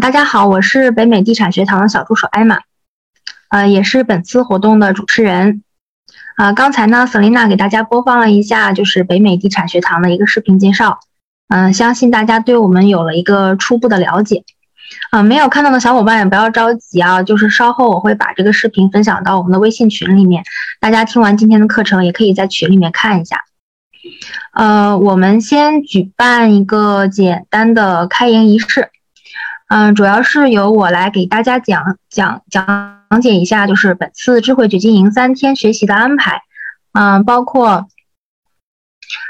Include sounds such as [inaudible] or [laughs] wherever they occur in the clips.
大家好，我是北美地产学堂的小助手艾玛，呃，也是本次活动的主持人。啊，刚才呢，Selina 给大家播放了一下就是北美地产学堂的一个视频介绍，嗯，相信大家对我们有了一个初步的了解。啊，没有看到的小伙伴也不要着急啊，就是稍后我会把这个视频分享到我们的微信群里面，大家听完今天的课程也可以在群里面看一下。呃，我们先举办一个简单的开营仪式。嗯，主要是由我来给大家讲讲讲解一下，就是本次智慧掘金营三天学习的安排。嗯，包括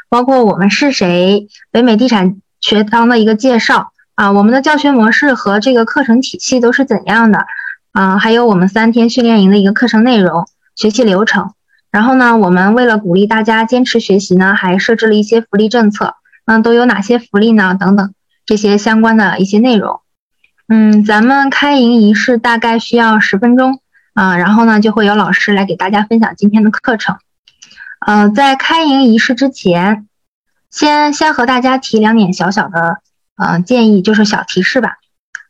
包括我们是谁，北美地产学堂的一个介绍啊，我们的教学模式和这个课程体系都是怎样的啊，还有我们三天训练营的一个课程内容、学习流程。然后呢，我们为了鼓励大家坚持学习呢，还设置了一些福利政策。嗯，都有哪些福利呢？等等这些相关的一些内容。嗯，咱们开营仪式大概需要十分钟啊，然后呢，就会有老师来给大家分享今天的课程。呃，在开营仪式之前，先先和大家提两点小小的呃建议，就是小提示吧。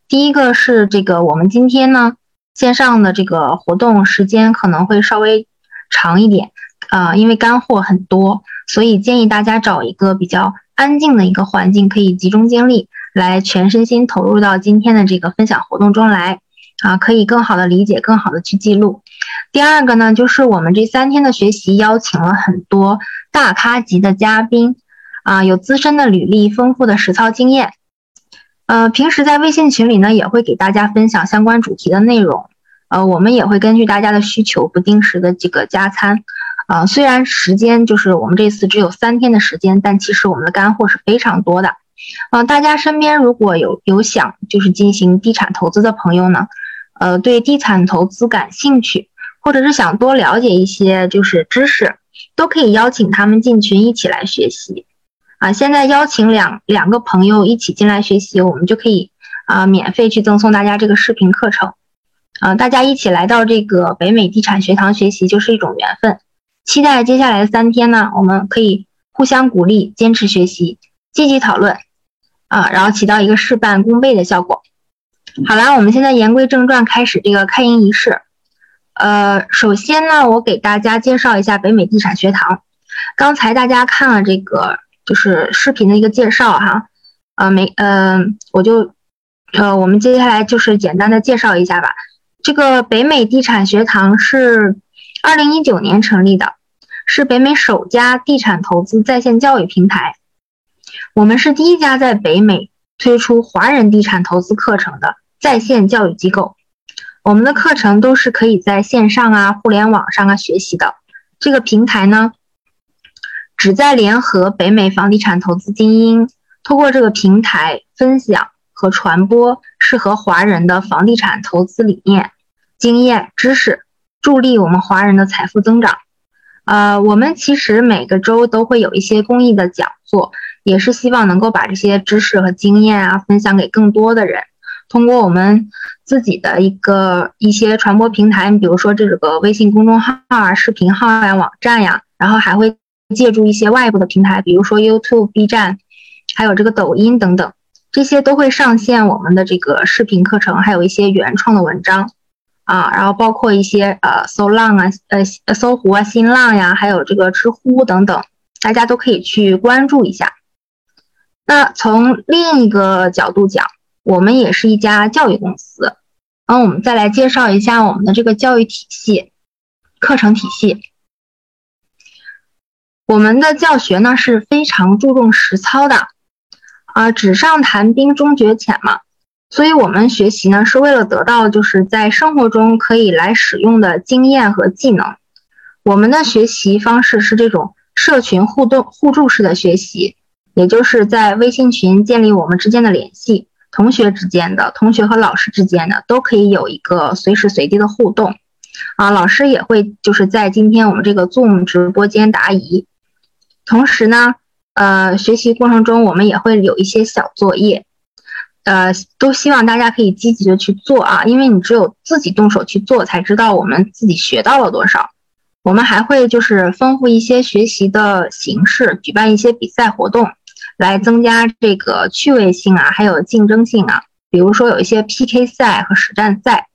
第一个是这个，我们今天呢线上的这个活动时间可能会稍微长一点啊，因为干货很多，所以建议大家找一个比较安静的一个环境，可以集中精力。来全身心投入到今天的这个分享活动中来啊，可以更好的理解，更好的去记录。第二个呢，就是我们这三天的学习邀请了很多大咖级的嘉宾啊，有资深的履历，丰富的实操经验。呃，平时在微信群里呢，也会给大家分享相关主题的内容。呃，我们也会根据大家的需求，不定时的这个加餐。啊，虽然时间就是我们这次只有三天的时间，但其实我们的干货是非常多的。嗯，大家身边如果有有想就是进行地产投资的朋友呢，呃，对地产投资感兴趣，或者是想多了解一些就是知识，都可以邀请他们进群一起来学习。啊，现在邀请两两个朋友一起进来学习，我们就可以啊免费去赠送大家这个视频课程。啊，大家一起来到这个北美地产学堂学习就是一种缘分。期待接下来的三天呢，我们可以互相鼓励，坚持学习，积极讨论。啊，然后起到一个事半功倍的效果。好啦，我们现在言归正传，开始这个开营仪式。呃，首先呢，我给大家介绍一下北美地产学堂。刚才大家看了这个就是视频的一个介绍哈，呃，没，呃，我就，呃，我们接下来就是简单的介绍一下吧。这个北美地产学堂是二零一九年成立的，是北美首家地产投资在线教育平台。我们是第一家在北美推出华人地产投资课程的在线教育机构。我们的课程都是可以在线上啊、互联网上啊学习的。这个平台呢，旨在联合北美房地产投资精英，通过这个平台分享和传播适合华人的房地产投资理念、经验、知识，助力我们华人的财富增长。呃，我们其实每个周都会有一些公益的讲座。也是希望能够把这些知识和经验啊分享给更多的人，通过我们自己的一个一些传播平台，比如说这个微信公众号啊、视频号呀、网站呀，然后还会借助一些外部的平台，比如说 YouTube、B 站，还有这个抖音等等，这些都会上线我们的这个视频课程，还有一些原创的文章啊，然后包括一些呃搜浪啊、呃搜狐啊、新浪呀，还有这个知乎等等，大家都可以去关注一下。那从另一个角度讲，我们也是一家教育公司。然后我们再来介绍一下我们的这个教育体系、课程体系。我们的教学呢是非常注重实操的，啊，纸上谈兵终觉浅嘛。所以我们学习呢是为了得到就是在生活中可以来使用的经验和技能。我们的学习方式是这种社群互动互助式的学习。也就是在微信群建立我们之间的联系，同学之间的、同学和老师之间的都可以有一个随时随地的互动，啊，老师也会就是在今天我们这个 Zoom 直播间答疑，同时呢，呃，学习过程中我们也会有一些小作业，呃，都希望大家可以积极的去做啊，因为你只有自己动手去做，才知道我们自己学到了多少。我们还会就是丰富一些学习的形式，举办一些比赛活动。来增加这个趣味性啊，还有竞争性啊，比如说有一些 PK 赛和实战赛。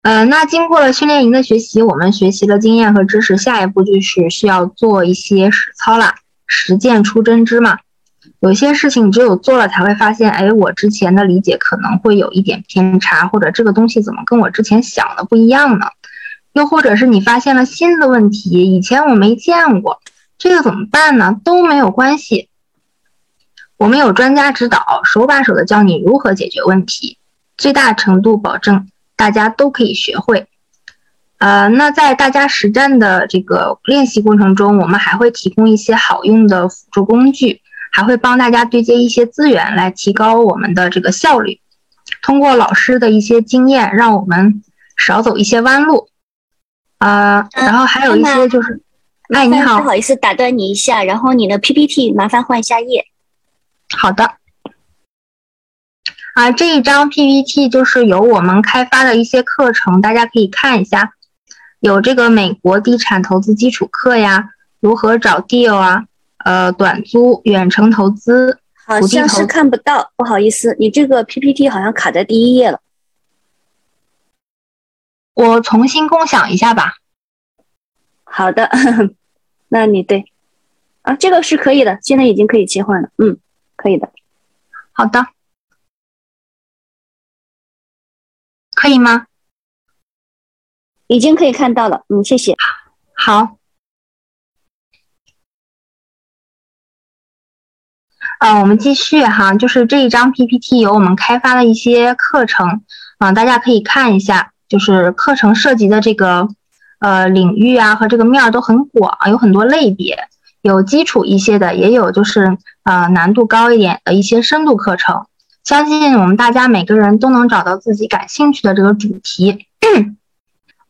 呃，那经过了训练营的学习，我们学习了经验和知识，下一步就是需要做一些实操啦，实践出真知嘛。有些事情只有做了才会发现，哎，我之前的理解可能会有一点偏差，或者这个东西怎么跟我之前想的不一样呢？又或者是你发现了新的问题，以前我没见过，这个怎么办呢？都没有关系，我们有专家指导，手把手的教你如何解决问题，最大程度保证。大家都可以学会，呃，那在大家实战的这个练习过程中，我们还会提供一些好用的辅助工具，还会帮大家对接一些资源，来提高我们的这个效率。通过老师的一些经验，让我们少走一些弯路。啊，然后还有一些就是，哎，你好，不好意思打断你一下，然后你的 PPT 麻烦换一下页。好的。啊，这一张 PPT 就是由我们开发的一些课程，大家可以看一下，有这个美国地产投资基础课呀，如何找 deal 啊，呃，短租、远程投资，好像是看不到，不好意思，你这个 PPT 好像卡在第一页了，我重新共享一下吧。好的，[laughs] 那你对，啊，这个是可以的，现在已经可以切换了，嗯，可以的，好的。可以吗？已经可以看到了，嗯，谢谢。好，啊，我们继续哈，就是这一张 PPT 有我们开发的一些课程，啊，大家可以看一下，就是课程涉及的这个呃领域啊和这个面儿都很广，有很多类别，有基础一些的，也有就是呃难度高一点的一些深度课程。相信我们大家每个人都能找到自己感兴趣的这个主题。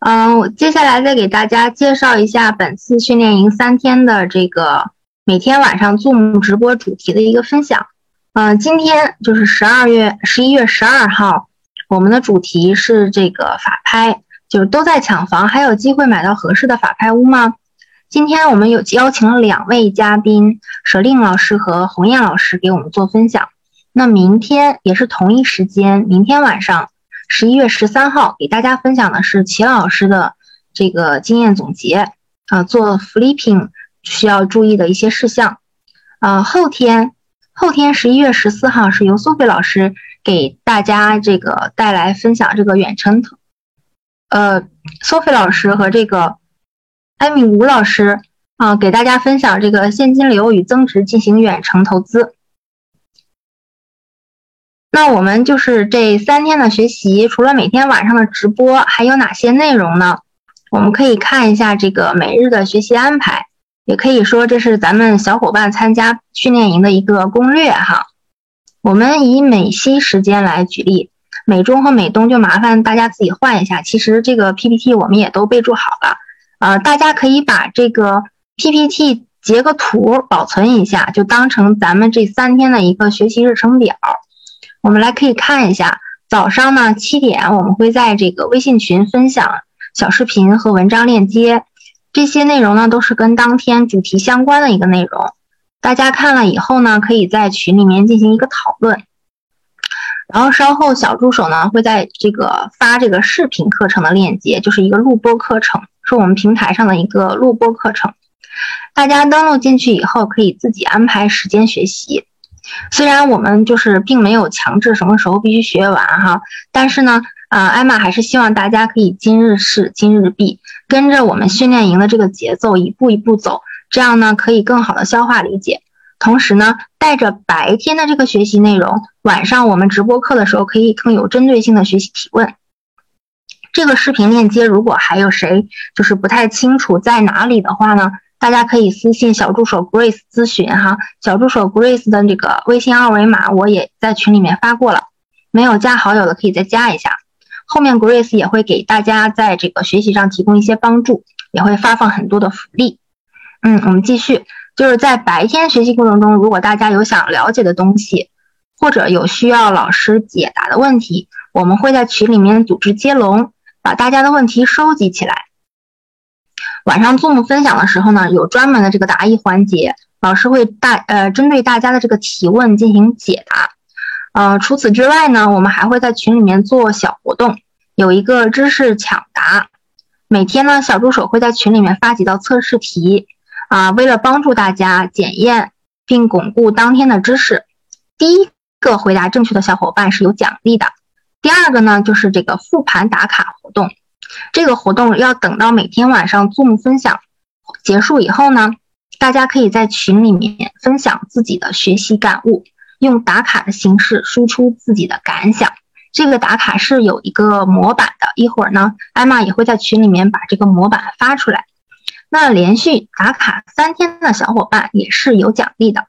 嗯，[coughs] 我接下来再给大家介绍一下本次训练营三天的这个每天晚上 Zoom 直播主题的一个分享。嗯，今天就是十二月十一月十二号，我们的主题是这个法拍，就是都在抢房，还有机会买到合适的法拍屋吗？今天我们有邀请了两位嘉宾，舍令老师和红艳老师给我们做分享。那明天也是同一时间，明天晚上十一月十三号，给大家分享的是齐老师的这个经验总结啊，做 flipping 需要注意的一些事项。啊，后天后天十一月十四号是由苏菲老师给大家这个带来分享这个远程投，呃，苏菲老师和这个艾米吴老师啊，给大家分享这个现金流与增值进行远程投资。那我们就是这三天的学习，除了每天晚上的直播，还有哪些内容呢？我们可以看一下这个每日的学习安排，也可以说这是咱们小伙伴参加训练营的一个攻略哈。我们以美西时间来举例，美中和美东就麻烦大家自己换一下。其实这个 PPT 我们也都备注好了，呃，大家可以把这个 PPT 截个图保存一下，就当成咱们这三天的一个学习日程表。我们来可以看一下，早上呢七点，我们会在这个微信群分享小视频和文章链接，这些内容呢都是跟当天主题相关的一个内容，大家看了以后呢，可以在群里面进行一个讨论。然后稍后小助手呢会在这个发这个视频课程的链接，就是一个录播课程，是我们平台上的一个录播课程，大家登录进去以后可以自己安排时间学习。虽然我们就是并没有强制什么时候必须学完哈，但是呢，啊，艾玛还是希望大家可以今日事今日毕，跟着我们训练营的这个节奏一步一步走，这样呢可以更好的消化理解。同时呢，带着白天的这个学习内容，晚上我们直播课的时候可以更有针对性的学习提问。这个视频链接如果还有谁就是不太清楚在哪里的话呢？大家可以私信小助手 Grace 咨询哈，小助手 Grace 的这个微信二维码我也在群里面发过了，没有加好友的可以再加一下。后面 Grace 也会给大家在这个学习上提供一些帮助，也会发放很多的福利。嗯，我们继续，就是在白天学习过程中，如果大家有想了解的东西，或者有需要老师解答的问题，我们会在群里面组织接龙，把大家的问题收集起来。晚上 Zoom 分享的时候呢，有专门的这个答疑环节，老师会大呃针对大家的这个提问进行解答。呃，除此之外呢，我们还会在群里面做小活动，有一个知识抢答。每天呢，小助手会在群里面发几道测试题，啊，为了帮助大家检验并巩固当天的知识，第一个回答正确的小伙伴是有奖励的。第二个呢，就是这个复盘打卡活动，这个活动要等到每天晚上 Zoom 分享结束以后呢，大家可以在群里面分享自己的学习感悟，用打卡的形式输出自己的感想。这个打卡是有一个模板的，一会儿呢，艾玛也会在群里面把这个模板发出来。那连续打卡三天的小伙伴也是有奖励的。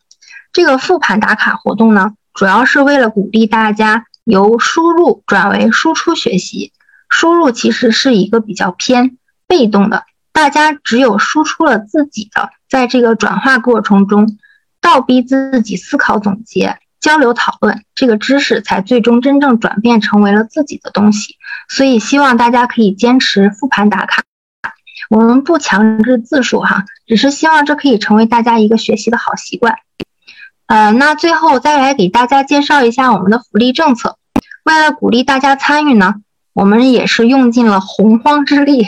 这个复盘打卡活动呢，主要是为了鼓励大家由输入转为输出学习。输入其实是一个比较偏被动的，大家只有输出了自己的，在这个转化过程中，倒逼自己思考总结。交流讨论，这个知识才最终真正转变成为了自己的东西。所以希望大家可以坚持复盘打卡。我们不强制字数哈，只是希望这可以成为大家一个学习的好习惯。呃，那最后再来给大家介绍一下我们的福利政策。为了鼓励大家参与呢，我们也是用尽了洪荒之力。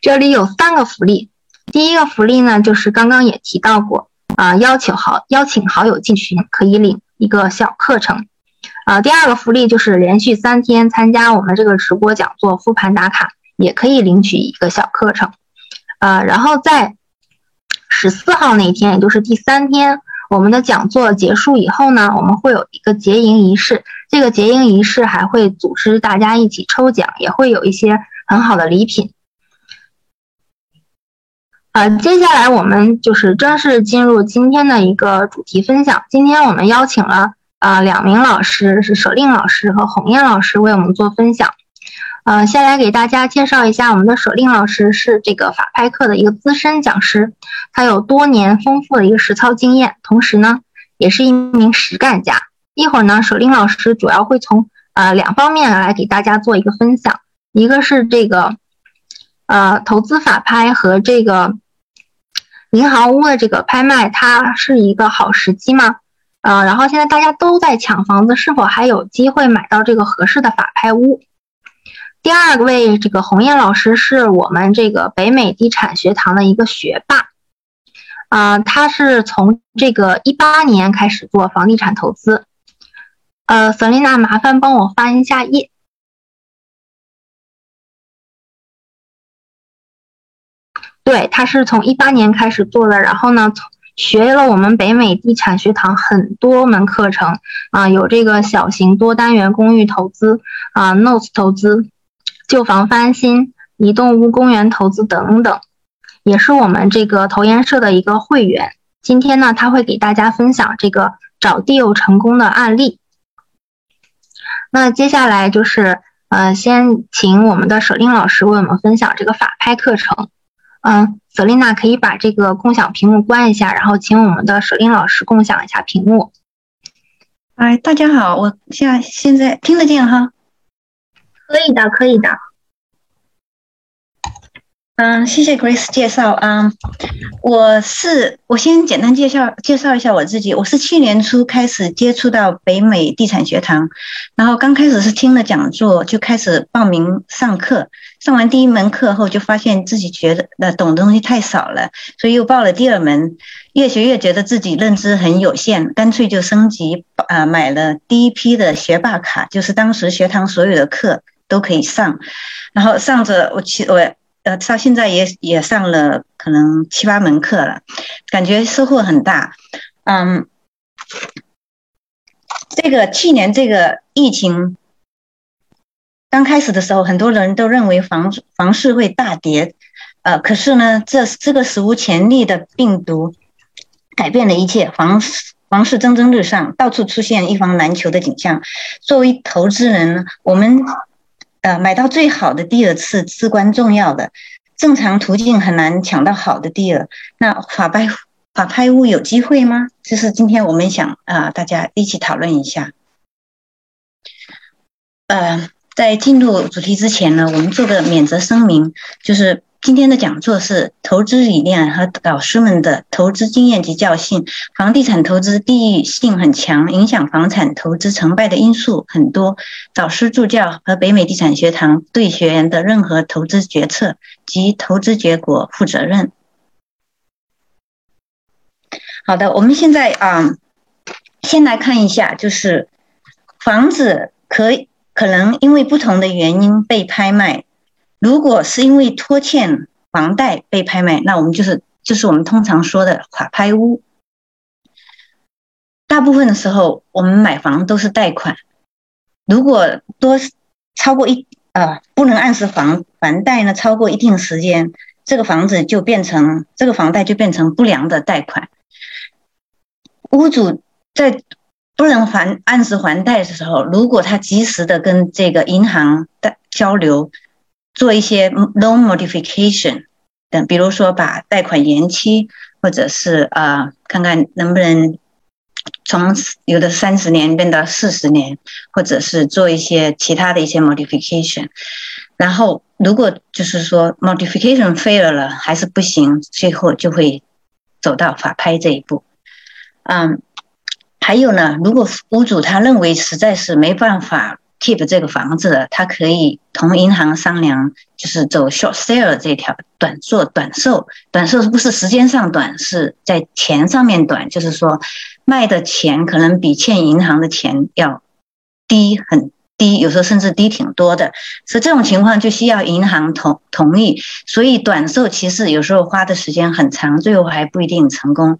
这里有三个福利。第一个福利呢，就是刚刚也提到过啊，邀请好邀请好友进群可以领。一个小课程，啊，第二个福利就是连续三天参加我们这个直播讲座复盘打卡，也可以领取一个小课程，呃，然后在十四号那天，也就是第三天，我们的讲座结束以后呢，我们会有一个结营仪式，这个结营仪式还会组织大家一起抽奖，也会有一些很好的礼品。呃，接下来我们就是正式进入今天的一个主题分享。今天我们邀请了啊两名老师，是舍令老师和红艳老师为我们做分享。呃，先来给大家介绍一下，我们的舍令老师是这个法拍课的一个资深讲师，他有多年丰富的一个实操经验，同时呢也是一名实干家。一会儿呢，舍令老师主要会从呃两方面来给大家做一个分享，一个是这个呃投资法拍和这个。银行屋的这个拍卖，它是一个好时机吗？呃，然后现在大家都在抢房子，是否还有机会买到这个合适的法拍屋？第二位，这个红艳老师是我们这个北美地产学堂的一个学霸，啊，他是从这个一八年开始做房地产投资。呃，瑟琳娜，麻烦帮我翻一下页。对，他是从一八年开始做的，然后呢，学了我们北美地产学堂很多门课程啊，有这个小型多单元公寓投资啊，notes 投资、旧房翻新、移动屋公园投资等等，也是我们这个投研社的一个会员。今天呢，他会给大家分享这个找 deal 成功的案例。那接下来就是呃，先请我们的舍令老师为我们分享这个法拍课程。嗯，瑟琳娜可以把这个共享屏幕关一下，然后请我们的舍令老师共享一下屏幕。哎，大家好，我现在现在听得见哈？可以的，可以的。嗯，谢谢 Grace 介绍啊。我是我先简单介绍介绍一下我自己。我是去年初开始接触到北美地产学堂，然后刚开始是听了讲座就开始报名上课。上完第一门课后，就发现自己觉得呃懂的东西太少了，所以又报了第二门。越学越觉得自己认知很有限，干脆就升级啊买了第一批的学霸卡，就是当时学堂所有的课都可以上。然后上着我其我。呃，到现在也也上了可能七八门课了，感觉收获很大。嗯，这个去年这个疫情刚开始的时候，很多人都认为房房市会大跌，呃，可是呢，这这个史无前例的病毒改变了一切，房市房市蒸蒸日上，到处出现一房难求的景象。作为投资人呢，我们。呃，买到最好的 deal 是至关重要的，正常途径很难抢到好的第二。那法拍法拍屋有机会吗？这是今天我们想啊，大家一起讨论一下。呃，在进入主题之前呢，我们做个免责声明，就是今天的讲座是投资理念和导师们的投资经验及教训。房地产投资地域性很强，影响房产投资成败的因素很多。导师助教和北美地产学堂对学员的任何投资决策及投资结果负责任。好的，我们现在啊，先来看一下，就是房子可可能因为不同的原因被拍卖。如果是因为拖欠房贷被拍卖，那我们就是就是我们通常说的法拍屋。大部分的时候，我们买房都是贷款。如果多超过一呃不能按时还还贷呢，超过一定时间，这个房子就变成这个房贷就变成不良的贷款。屋主在不能还按时还贷的时候，如果他及时的跟这个银行的交流。做一些 loan modification 等，比如说把贷款延期，或者是呃，看看能不能从有的三十年变到四十年，或者是做一些其他的一些 modification。然后如果就是说 modification fail 了还是不行，最后就会走到法拍这一步。嗯，还有呢，如果屋主他认为实在是没办法。Keep 这个房子的，他可以同银行商量，就是走 short sale 这条短做短售。短售是不是时间上短，是在钱上面短，就是说卖的钱可能比欠银行的钱要低很低，有时候甚至低挺多的。所以这种情况就需要银行同同意。所以短售其实有时候花的时间很长，最后还不一定成功。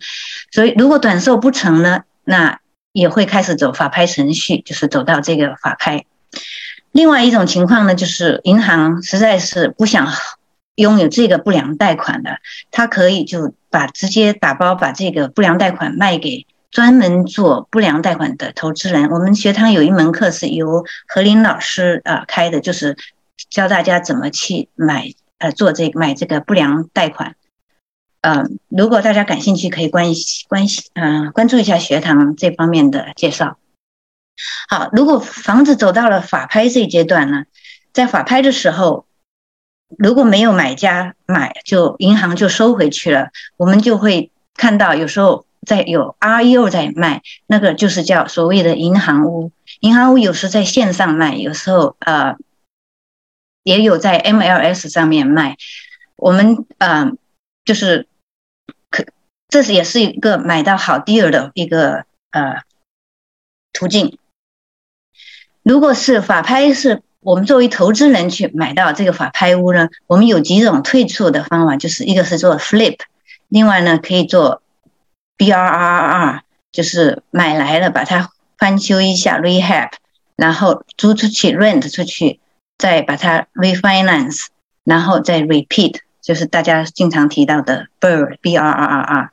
所以如果短售不成呢，那也会开始走法拍程序，就是走到这个法拍。另外一种情况呢，就是银行实在是不想拥有这个不良贷款的，他可以就把直接打包把这个不良贷款卖给专门做不良贷款的投资人。我们学堂有一门课是由何林老师啊开的，就是教大家怎么去买呃做这买这个不良贷款。嗯，如果大家感兴趣，可以关关系嗯关注一下学堂这方面的介绍。好，如果房子走到了法拍这一阶段呢，在法拍的时候，如果没有买家买，就银行就收回去了。我们就会看到有时候在有 REO 在卖，那个就是叫所谓的银行屋。银行屋有时在线上卖，有时候呃也有在 MLS 上面卖。我们呃就是可，这是也是一个买到好 deal 的一个呃途径。如果是法拍，是我们作为投资人去买到这个法拍屋呢？我们有几种退出的方法，就是一个是做 flip，另外呢可以做 BRRR，就是买来了把它翻修一下 rehab，然后租出去 rent 出去，再把它 refinance，然后再 repeat。就是大家经常提到的 BRR B R R R R，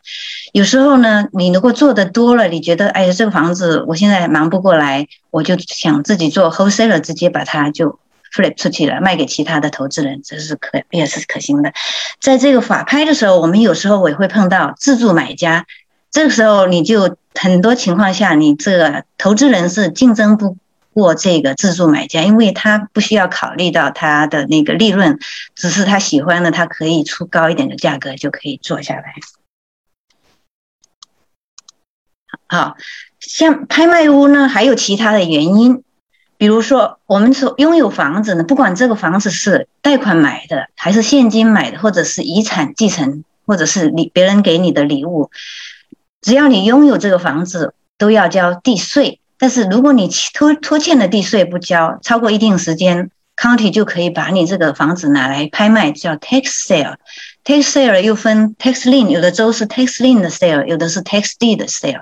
有时候呢，你如果做的多了，你觉得哎呀，这个房子我现在忙不过来，我就想自己做 wholesaler，直接把它就 flip 出去了，卖给其他的投资人，这是可也是可行的。在这个法拍的时候，我们有时候也会碰到自助买家，这个时候你就很多情况下，你这个投资人是竞争不。过这个自助买家，因为他不需要考虑到他的那个利润，只是他喜欢的，他可以出高一点的价格就可以做下来。好像拍卖屋呢，还有其他的原因，比如说我们所拥有房子呢，不管这个房子是贷款买的，还是现金买的，或者是遗产继承，或者是你别人给你的礼物，只要你拥有这个房子，都要交地税。但是如果你拖拖欠的地税不交，超过一定时间，county 就可以把你这个房子拿来拍卖，叫 tax sale。tax sale 又分 tax lien，有的州是 tax lien 的 sale，有的是 tax deed 的 sale。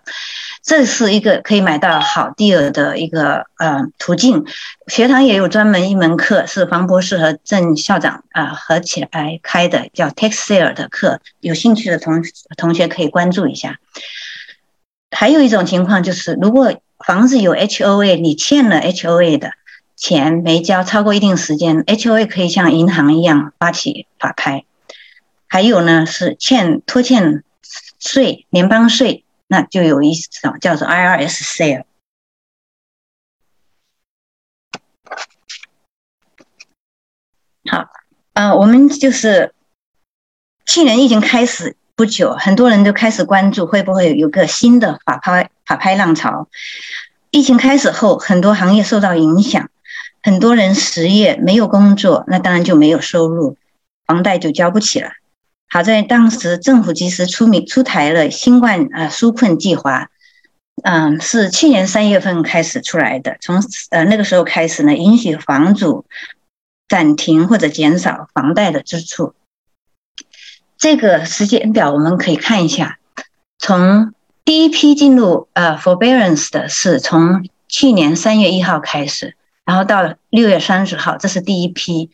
这是一个可以买到好 deal 的一个呃途径。学堂也有专门一门课，是方博士和郑校长啊合起来开的，叫 tax sale 的课。有兴趣的同同学可以关注一下。还有一种情况就是，如果房子有 HOA，你欠了 HOA 的钱没交，超过一定时间，HOA 可以像银行一样发起法拍。还有呢，是欠拖欠税，联邦税，那就有一种叫做 IRS sale。好，嗯，我们就是去年疫情开始不久，很多人都开始关注会不会有个新的法拍法拍浪潮。疫情开始后，很多行业受到影响，很多人失业，没有工作，那当然就没有收入，房贷就交不起了。好在当时政府及时出名出台了新冠呃纾困计划，嗯，是去年三月份开始出来的，从呃那个时候开始呢，允许房主暂停或者减少房贷的支出。这个时间表我们可以看一下，从第一批进入呃 forbearance 的是从去年三月一号开始，然后到六月三十号，这是第一批，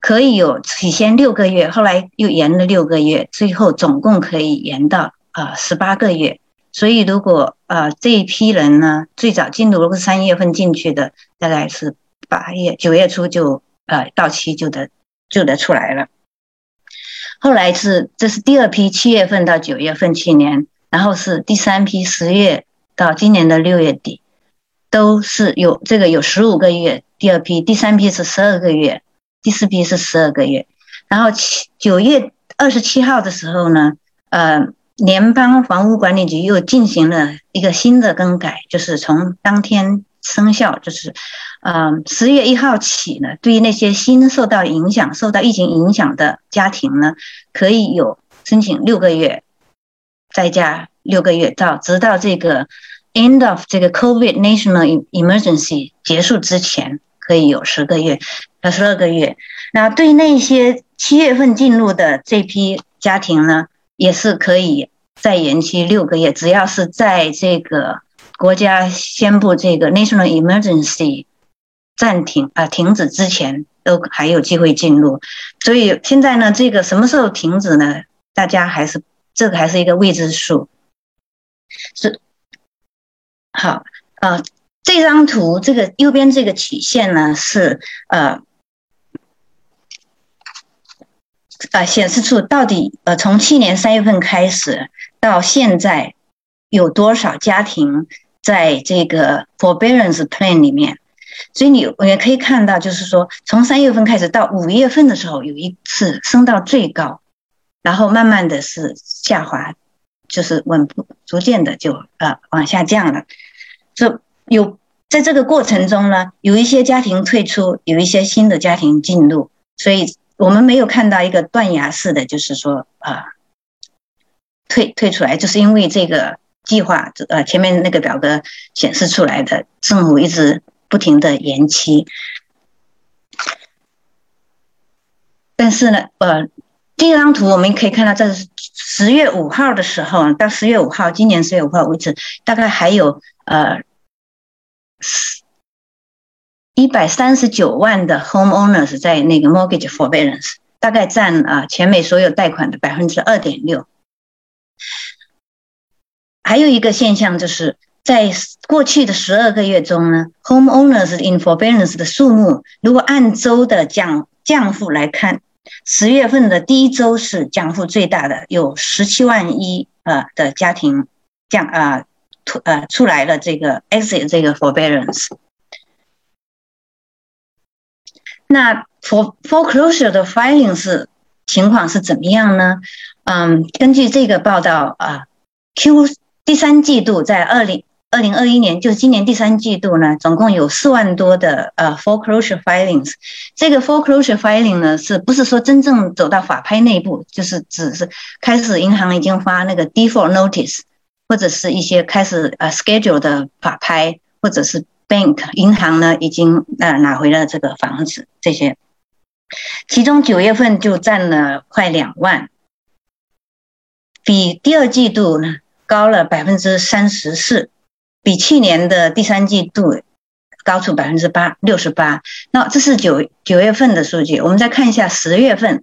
可以有起先六个月，后来又延了六个月，最后总共可以延到呃十八个月。所以如果呃这一批人呢，最早进入如果三月份进去的，大概是八月九月初就呃到期就得就得出来了。后来是，这是第二批，七月份到九月份去年，然后是第三批，十月到今年的六月底，都是有这个有十五个月。第二批，第三批是十二个月，第四批是十二个月。然后七九月二十七号的时候呢，呃，联邦房屋管理局又进行了一个新的更改，就是从当天。生效就是，嗯，十月一号起呢，对于那些新受到影响、受到疫情影响的家庭呢，可以有申请六个月，再加六个月到直到这个 end of 这个 COVID national emergency 结束之前，可以有十个月到十二个月。那对那些七月份进入的这批家庭呢，也是可以再延期六个月，只要是在这个。国家宣布这个 national emergency 暂停啊停止之前，都还有机会进入。所以现在呢，这个什么时候停止呢？大家还是这个还是一个未知数。是好啊，这张图这个右边这个曲线呢是呃啊显示出到底呃从去年三月份开始到现在有多少家庭。在这个 forbearance plan 里面，所以你我也可以看到，就是说从三月份开始到五月份的时候，有一次升到最高，然后慢慢的是下滑，就是稳步逐渐的就呃往下降了。这有在这个过程中呢，有一些家庭退出，有一些新的家庭进入，所以我们没有看到一个断崖式的，就是说啊退退出来，就是因为这个。计划呃，前面那个表格显示出来的，政府一直不停的延期，但是呢，呃，这张图我们可以看到，在十月五号的时候，到十月五号，今年十月五号为止，大概还有呃一百三十九万的 homeowners 在那个 mortgage forbearance，大概占啊全美所有贷款的百分之二点六。还有一个现象，就是在过去的十二个月中呢，homeowners in forbearance 的数目，如果按周的降降幅来看，十月份的第一周是降幅最大的，有十七万一呃的家庭降啊出呃出来了这个 exit 这个 forbearance。那 for foreclosure 的 filing 是情况是怎么样呢？嗯，根据这个报道啊，Q。第三季度在二零二零二一年，就是今年第三季度呢，总共有四万多的呃 foreclosure filings。这个 foreclosure filing 呢，是不是说真正走到法拍内部，就是只是开始银行已经发那个 default notice，或者是一些开始呃 schedule 的法拍，或者是 bank 银行呢已经呃拿回了这个房子这些。其中九月份就占了快两万，比第二季度呢。高了百分之三十四，比去年的第三季度高出百分之八六十八。那这是九九月份的数据，我们再看一下十月份。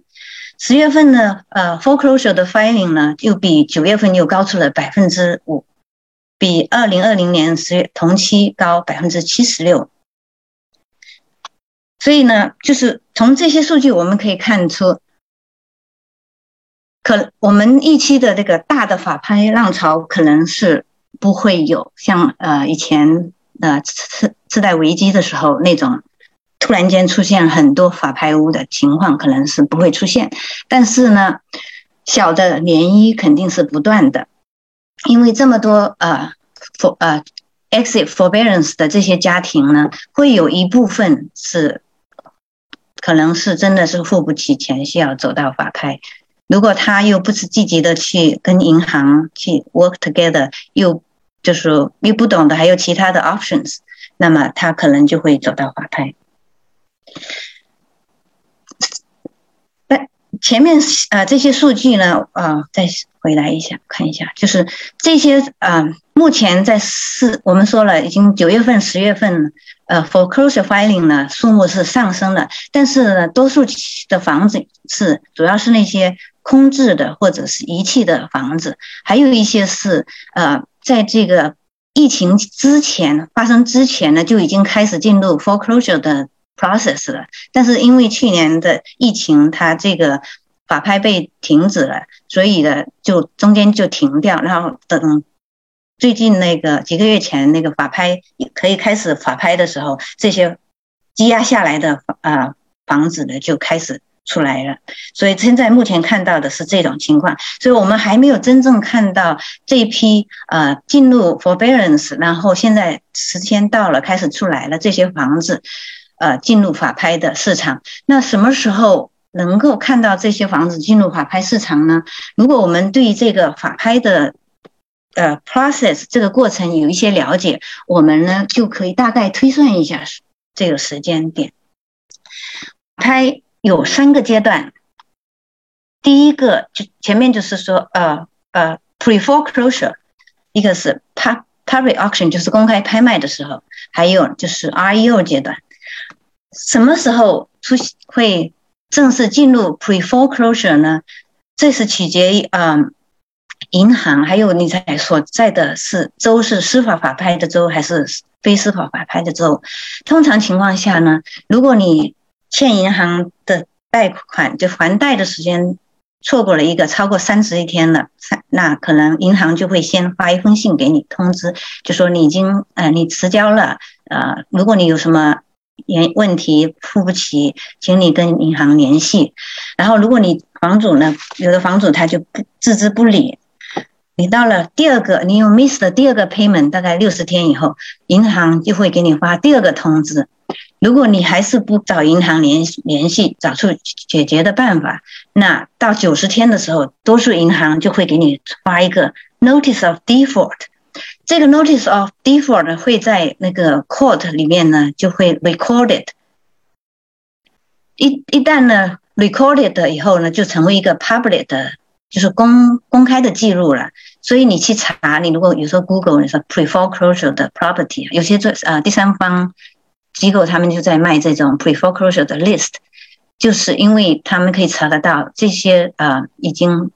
十月份呢，呃，foreclosure 的 filing 呢，又比九月份又高出了百分之五，比二零二零年十月同期高百分之七十六。所以呢，就是从这些数据我们可以看出。可我们预期的这个大的法拍浪潮可能是不会有，像呃以前呃次次次贷危机的时候那种突然间出现很多法拍屋的情况，可能是不会出现。但是呢，小的涟漪肯定是不断的，因为这么多呃，for 呃，exit forbearance 的这些家庭呢，会有一部分是可能是真的是付不起钱，需要走到法拍。如果他又不是积极的去跟银行去 work together，又就是你不懂的还有其他的 options，那么他可能就会走到法拍。前面啊这些数据呢啊再回来一下看一下，就是这些啊目前在四我们说了已经九月份十月份呃 foreclosure filing 呢数目是上升了，但是呢多数的房子是主要是那些空置的或者是遗弃的房子，还有一些是呃在这个疫情之前发生之前呢就已经开始进入 foreclosure 的。process 了，但是因为去年的疫情，它这个法拍被停止了，所以呢，就中间就停掉，然后等最近那个几个月前那个法拍可以开始法拍的时候，这些积压下来的啊房子呢就开始出来了，所以现在目前看到的是这种情况，所以我们还没有真正看到这批呃进入 forbearance，然后现在时间到了开始出来了这些房子。呃，进入法拍的市场，那什么时候能够看到这些房子进入法拍市场呢？如果我们对这个法拍的呃 process 这个过程有一些了解，我们呢就可以大概推算一下这个时间点。拍有三个阶段，第一个就前面就是说呃呃 pre foreclosure，一个是 pub public auction 就是公开拍卖的时候，还有就是 REO 阶段。什么时候出现会正式进入 pre foreclosure 呢？这是取决于啊，银行还有你在所在的是州是司法法拍的州还是非司法法拍的州。通常情况下呢，如果你欠银行的贷款就还贷的时间错过了一个超过三十一天了，那可能银行就会先发一封信给你通知，就说你已经呃你迟交了，呃，如果你有什么。原问题付不起，请你跟银行联系。然后，如果你房主呢，有的房主他就不置之不理。你到了第二个，你有 miss 的第二个 payment，大概六十天以后，银行就会给你发第二个通知。如果你还是不找银行联联系，找出解决的办法，那到九十天的时候，多数银行就会给你发一个 notice of default。这个 notice of default 会在那个 court 里面呢，就会 recorded。一一旦呢 recorded 以后呢，就成为一个 public 的，就是公公开的记录了。所以你去查，你如果有时候 Google 你说 pre foreclosure 的 property，有些做呃第三方机构他们就在卖这种 pre foreclosure 的 list，就是因为他们可以查得到这些呃已经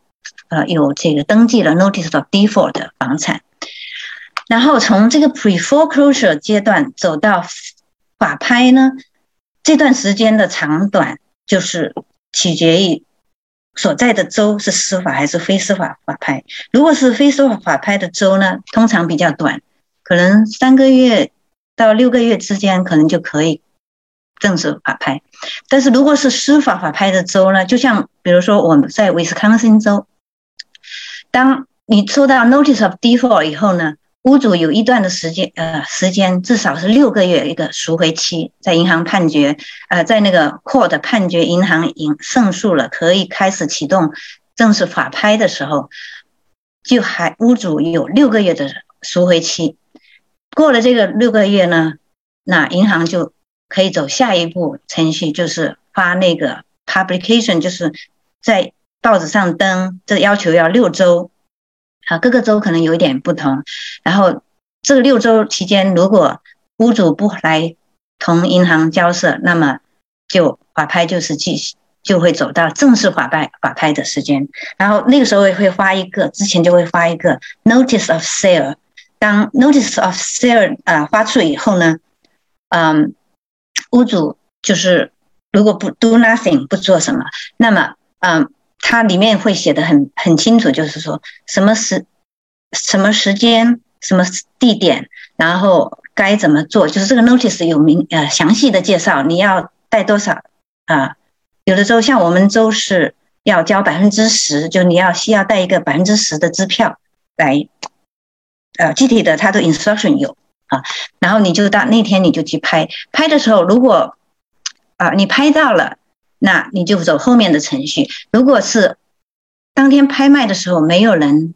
呃有这个登记了 notice of default 的房产。然后从这个 pre foreclosure 阶段走到法拍呢，这段时间的长短就是取决于所在的州是司法还是非司法法拍。如果是非司法法拍的州呢，通常比较短，可能三个月到六个月之间可能就可以正式法拍。但是如果是司法法拍的州呢，就像比如说我们在威斯康星州，当你收到 notice of default 以后呢？屋主有一段的时间，呃，时间至少是六个月一个赎回期，在银行判决，呃，在那个 court 判决银行赢胜诉了，可以开始启动正式法拍的时候，就还屋主有六个月的赎回期。过了这个六个月呢，那银行就可以走下一步程序，就是发那个 publication，就是在报纸上登，这要求要六周。啊，各个州可能有一点不同。然后这个六周期间，如果屋主不来同银行交涉，那么就法拍就是继续就会走到正式法拍法拍的时间。然后那个时候会发一个，之前就会发一个 notice of sale。当 notice of sale 啊发出以后呢，嗯，屋主就是如果不 do nothing 不做什么，那么嗯。它里面会写的很很清楚，就是说什么时、什么时间、什么地点，然后该怎么做，就是这个 notice 有明呃详细的介绍。你要带多少啊？有的时候像我们州是要交百分之十，就你要需要带一个百分之十的支票来，呃，具体的它的 instruction 有啊，然后你就到那天你就去拍，拍的时候如果啊你拍到了，那你就走后面的程序。如果是当天拍卖的时候没有人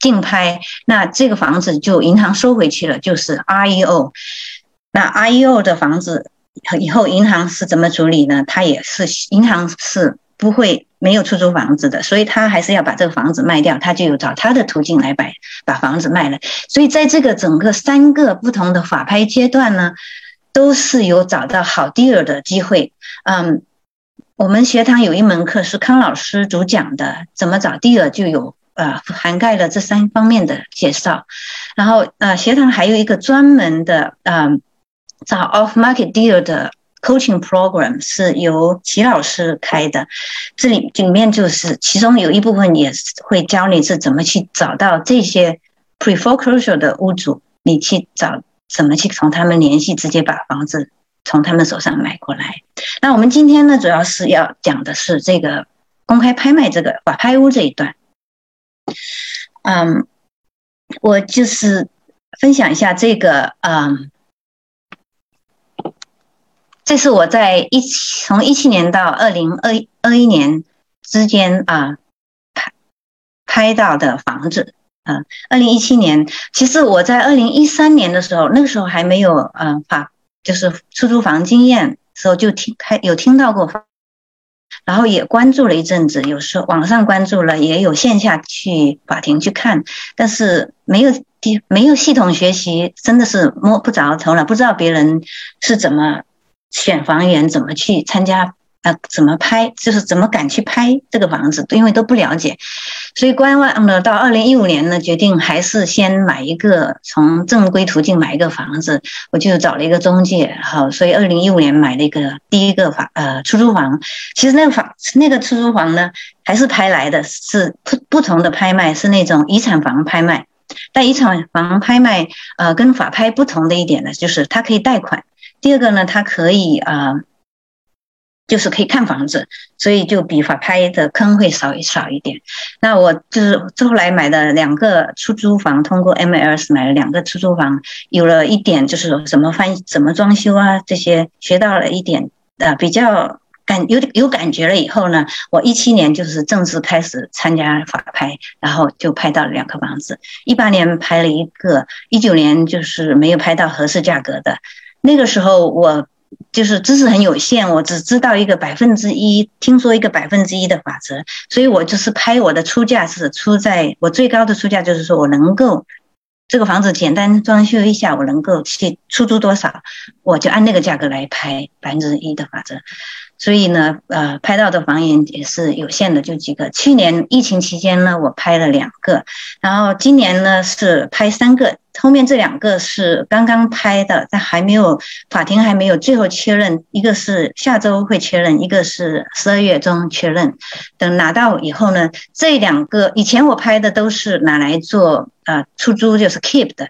竞拍，那这个房子就银行收回去了，就是 REO。那 REO 的房子以后银行是怎么处理呢？它也是银行是不会没有出租房子的，所以他还是要把这个房子卖掉，他就有找他的途径来把把房子卖了。所以在这个整个三个不同的法拍阶段呢，都是有找到好 deal 的机会。嗯。我们学堂有一门课是康老师主讲的，怎么找 deal 就有呃涵盖了这三方面的介绍。然后呃学堂还有一个专门的嗯找 off market deal 的 coaching program 是由齐老师开的，这里里面就是其中有一部分也是会教你是怎么去找到这些 pre foreclosure 的屋主，你去找怎么去从他们联系，直接把房子。从他们手上买过来。那我们今天呢，主要是要讲的是这个公开拍卖这个法拍屋这一段。嗯，我就是分享一下这个，嗯，这是我在一从一七年到二零二二一年之间啊拍拍到的房子。嗯，二零一七年，其实我在二零一三年的时候，那个时候还没有嗯法。就是出租房经验时候就听开有听到过，然后也关注了一阵子，有时候网上关注了，也有线下去法庭去看，但是没有系没有系统学习，真的是摸不着头脑，不知道别人是怎么选房源，怎么去参加。呃，怎么拍？就是怎么敢去拍这个房子？因为都不了解，所以观望了。到二零一五年呢，决定还是先买一个，从正规途径买一个房子。我就找了一个中介，好，所以二零一五年买了一个第一个房，呃，出租房。其实那个房，那个出租房呢，还是拍来的，是不不同的拍卖，是那种遗产房拍卖。但遗产房拍卖，呃，跟法拍不同的一点呢，就是它可以贷款。第二个呢，它可以啊。就是可以看房子，所以就比法拍的坑会少一少一点。那我就是后来买的两个出租房，通过 MLS 买了两个出租房，有了一点就是怎么翻、怎么装修啊这些，学到了一点呃比较感有有感觉了以后呢，我一七年就是正式开始参加法拍，然后就拍到了两个房子。一八年拍了一个，一九年就是没有拍到合适价格的。那个时候我。就是知识很有限，我只知道一个百分之一，听说一个百分之一的法则，所以我就是拍我的出价是出在我最高的出价，就是说我能够这个房子简单装修一下，我能够去出租多少，我就按那个价格来拍百分之一的法则。所以呢，呃，拍到的房源也是有限的，就几个。去年疫情期间呢，我拍了两个，然后今年呢是拍三个。后面这两个是刚刚拍的，但还没有法庭还没有最后确认，一个是下周会确认，一个是十二月中确认。等拿到以后呢，这两个以前我拍的都是拿来做呃出租，就是 keep 的。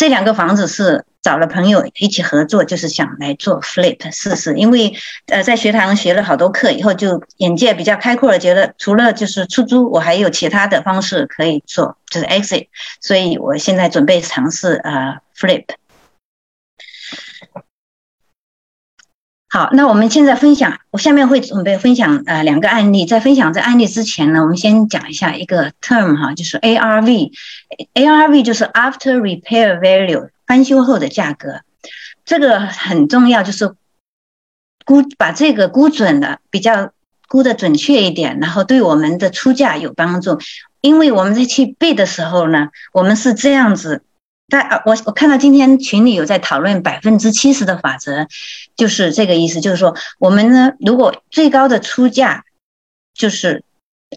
这两个房子是找了朋友一起合作，就是想来做 flip 试试。因为呃在学堂学了好多课以后，就眼界比较开阔了，觉得除了就是出租，我还有其他的方式可以做，就是 exit。所以我现在准备尝试呃 flip。好，那我们现在分享，我下面会准备分享呃两个案例。在分享这案例之前呢，我们先讲一下一个 term 哈，就是 ARV。ARV 就是 After Repair Value，翻修后的价格。这个很重要，就是估把这个估准的比较估的准确一点，然后对我们的出价有帮助。因为我们在去 bid 的时候呢，我们是这样子。但啊，我我看到今天群里有在讨论百分之七十的法则，就是这个意思，就是说我们呢，如果最高的出价就是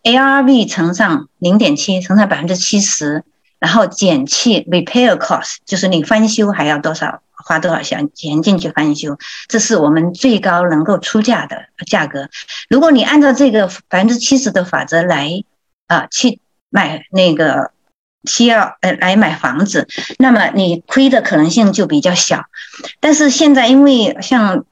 ARV 乘上零点七乘上百分之七十，然后减去 repair cost，就是你翻修还要多少花多少钱钱进去翻修，这是我们最高能够出价的价格。如果你按照这个百分之七十的法则来啊去买那个。需要呃来买房子，那么你亏的可能性就比较小。但是现在因为像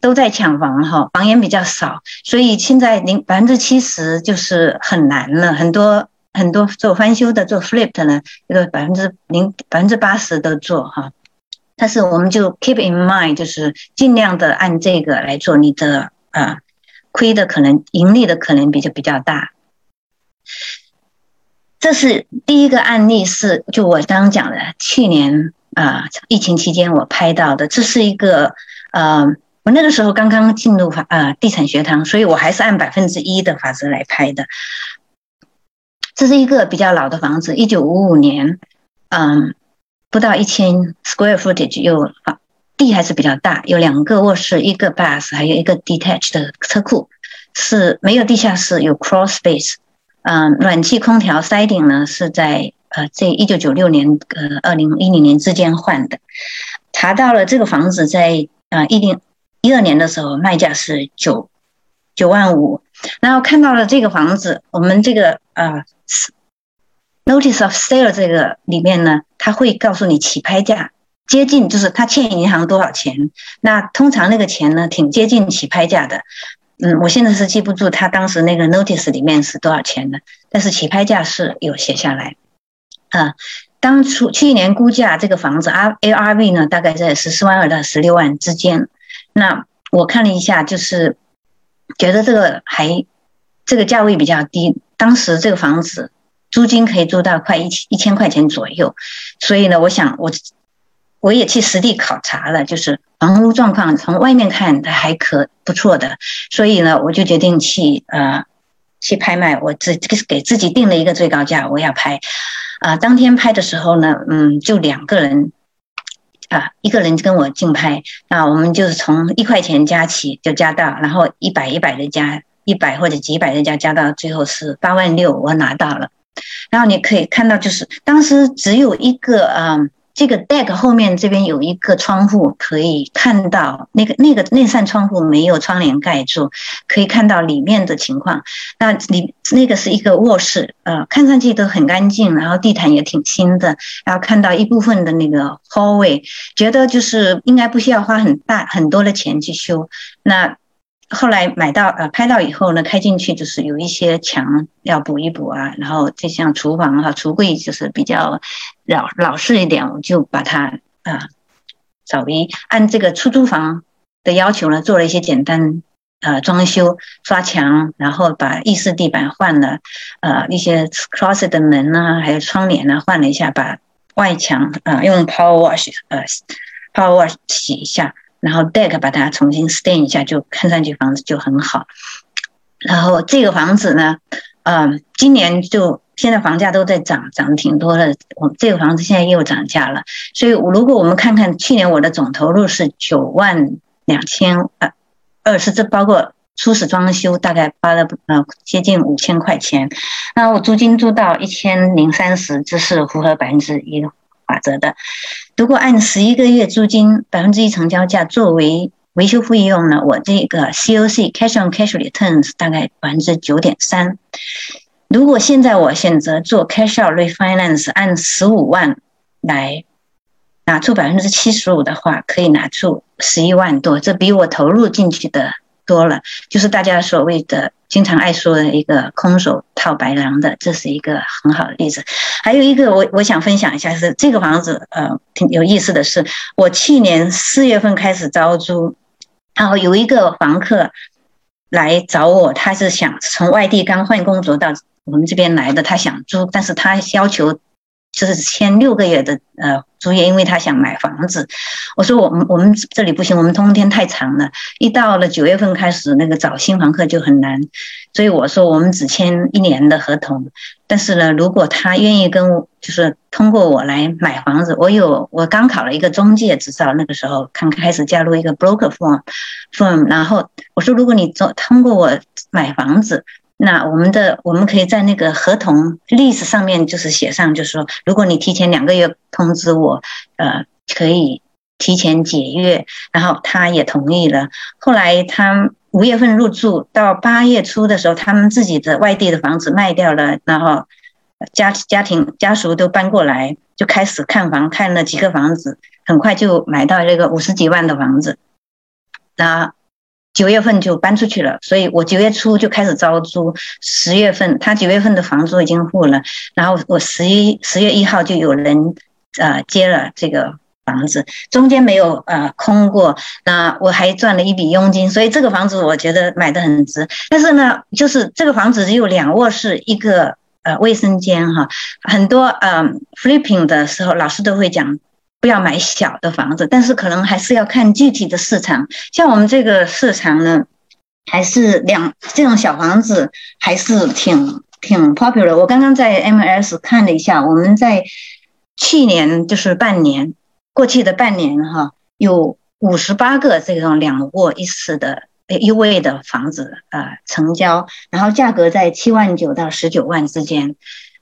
都在抢房哈，房源比较少，所以现在零百分之七十就是很难了。很多很多做翻修的、做 flip 的呢，这个百分之零百分之八十都做哈。但是我们就 keep in mind，就是尽量的按这个来做，你的啊亏的可能盈利的可能比较比较大。这是第一个案例，是就我刚刚讲的，去年啊疫情期间我拍到的，这是一个呃。我那个时候刚刚进入法呃地产学堂，所以我还是按百分之一的法则来拍的。这是一个比较老的房子，一九五五年，嗯，不到一千 square footage，有啊地还是比较大，有两个卧室，一个 bath，还有一个 detached 的车库，是没有地下室，有 crawl space，嗯，暖气空调塞顶呢是在呃这一九九六年呃二零一零年之间换的。查到了这个房子在啊一零。一二年的时候，卖价是九九万五，然后看到了这个房子，我们这个呃，notice of sale 这个里面呢，他会告诉你起拍价接近，就是他欠银行多少钱，那通常那个钱呢，挺接近起拍价的。嗯，我现在是记不住他当时那个 notice 里面是多少钱的，但是起拍价是有写下来。啊，当初去年估价这个房子 R A R V 呢，大概在十四万二到十六万之间。那我看了一下，就是觉得这个还这个价位比较低。当时这个房子租金可以租到快一千一千块钱左右，所以呢，我想我我也去实地考察了，就是房屋状况从外面看它还可不错的，所以呢，我就决定去呃去拍卖，我自给自己定了一个最高价，我要拍。啊，当天拍的时候呢，嗯，就两个人。啊，一个人跟我竞拍，那我们就是从一块钱加起，就加到，然后一百一百的加，一百或者几百的加，加到最后是八万六，我拿到了。然后你可以看到，就是当时只有一个，嗯。这个 deck 后面这边有一个窗户，可以看到那个那个那扇窗户没有窗帘盖住，可以看到里面的情况。那里那个是一个卧室，呃，看上去都很干净，然后地毯也挺新的，然后看到一部分的那个 hallway，觉得就是应该不需要花很大很多的钱去修。那后来买到呃拍到以后呢，开进去就是有一些墙要补一补啊，然后就像厨房哈橱柜就是比较老老式一点，我就把它啊稍微按这个出租房的要求呢做了一些简单呃装修，刷墙，然后把浴室地板换了，呃一些 closet 的门呢，还有窗帘呢换了一下，把外墙啊用 power wash 呃 power wash 洗一下。然后 deck 把它重新 stain 一下，就看上去房子就很好。然后这个房子呢，嗯，今年就现在房价都在涨，涨挺多的。我这个房子现在又涨价了，所以如果我们看看去年我的总投入是九万两千呃二，十这包括初始装修，大概花了呃接近五千块钱。那我租金租到一千零三十，这是符合百分之一法则的。如果按十一个月租金百分之一成交价作为维修费用呢？我这个 COC cash on cash returns 大概百分之九点三。如果现在我选择做 cash out refinance，按十五万来拿出百分之七十五的话，可以拿出十一万多，这比我投入进去的。多了，就是大家所谓的经常爱说的一个空手套白狼的，这是一个很好的例子。还有一个，我我想分享一下是这个房子，呃，挺有意思的是，我去年四月份开始招租，然后有一个房客来找我，他是想从外地刚换工作到我们这边来的，他想租，但是他要求。就是签六个月的呃租约，因为他想买房子。我说我们我们这里不行，我们冬天太长了，一到了九月份开始，那个找新房客就很难。所以我说我们只签一年的合同。但是呢，如果他愿意跟我，就是通过我来买房子，我有我刚考了一个中介执照，那个时候刚开始加入一个 broker firm firm，然后我说如果你做通过我买房子。那我们的我们可以在那个合同历史上面就是写上，就是说，如果你提前两个月通知我，呃，可以提前解约，然后他也同意了。后来他五月份入住，到八月初的时候，他们自己的外地的房子卖掉了，然后家家庭家属都搬过来，就开始看房，看了几个房子，很快就买到这个五十几万的房子。那九月份就搬出去了，所以我九月初就开始招租，十月份他九月份的房租已经付了，然后我十一十月一号就有人呃接了这个房子，中间没有呃空过，那我还赚了一笔佣金，所以这个房子我觉得买的很值。但是呢，就是这个房子只有两卧室一个呃卫生间哈，很多呃 flipping 的时候老师都会讲。不要买小的房子，但是可能还是要看具体的市场。像我们这个市场呢，还是两这种小房子还是挺挺 popular。我刚刚在 M S 看了一下，我们在去年就是半年过去的半年哈，有五十八个这种两卧一室的一卫的房子啊成交，然后价格在七万九到十九万之间。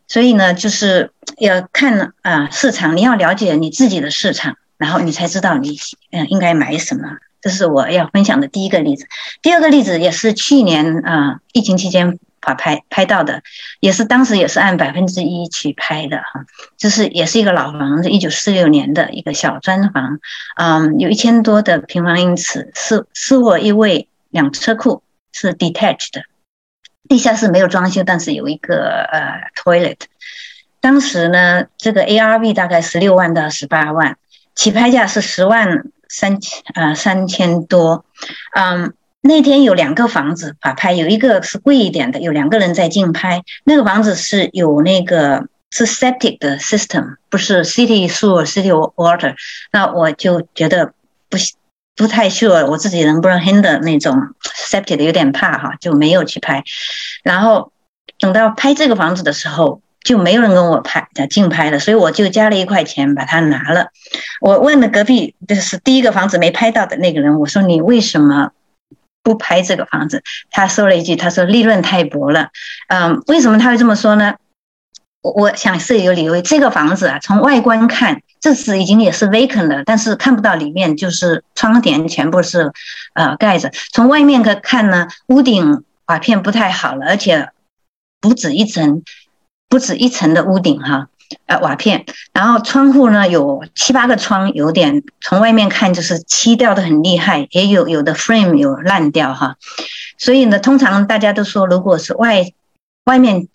所以呢，就是 [tsk] 要看啊市场，你要了解你自己的市场，然后你才知道你嗯应该买什么。这是我要分享的第一个例子。第二个例子也是去年啊疫情期间法拍拍到的，也是当时也是按百分之一去拍的哈。就是也是一个老房子，一九四六年的一个小砖房，嗯，有一千多的平方英尺，四四卧一卫两车库，是 detached 的。地下室没有装修，但是有一个呃 toilet。当时呢，这个 ARV 大概十六万到十八万，起拍价是十万三千呃三千多。嗯，那天有两个房子法拍，有一个是贵一点的，有两个人在竞拍。那个房子是有那个是 septic 的 system，不是 city sewer city water。那我就觉得不行。不太 sure 我自己能不能 handle 那种 septic 的，有点怕哈，就没有去拍。然后等到拍这个房子的时候，就没有人跟我拍竞拍了，所以我就加了一块钱把它拿了。我问了隔壁就是第一个房子没拍到的那个人，我说你为什么不拍这个房子？他说了一句，他说利润太薄了。嗯，为什么他会这么说呢？我想是有理由，这个房子啊，从外观看。这次已经也是 vacant 了，但是看不到里面，就是窗帘全部是呃盖着。从外面看看呢，屋顶瓦片不太好了，而且不止一层，不止一层的屋顶哈，呃瓦片。然后窗户呢有七八个窗，有点从外面看就是漆掉的很厉害，也有有的 frame 有烂掉哈。所以呢，通常大家都说，如果是外外面。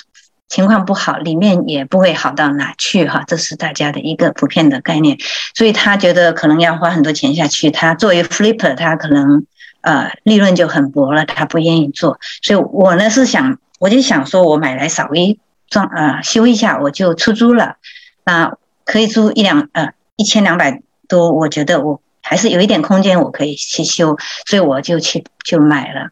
情况不好，里面也不会好到哪去哈，这是大家的一个普遍的概念。所以他觉得可能要花很多钱下去。他作为 flipper，他可能呃利润就很薄了，他不愿意做。所以我呢是想，我就想说，我买来稍微装呃修一下，我就出租了。那可以租一两呃一千两百多，我觉得我还是有一点空间，我可以去修，所以我就去就买了。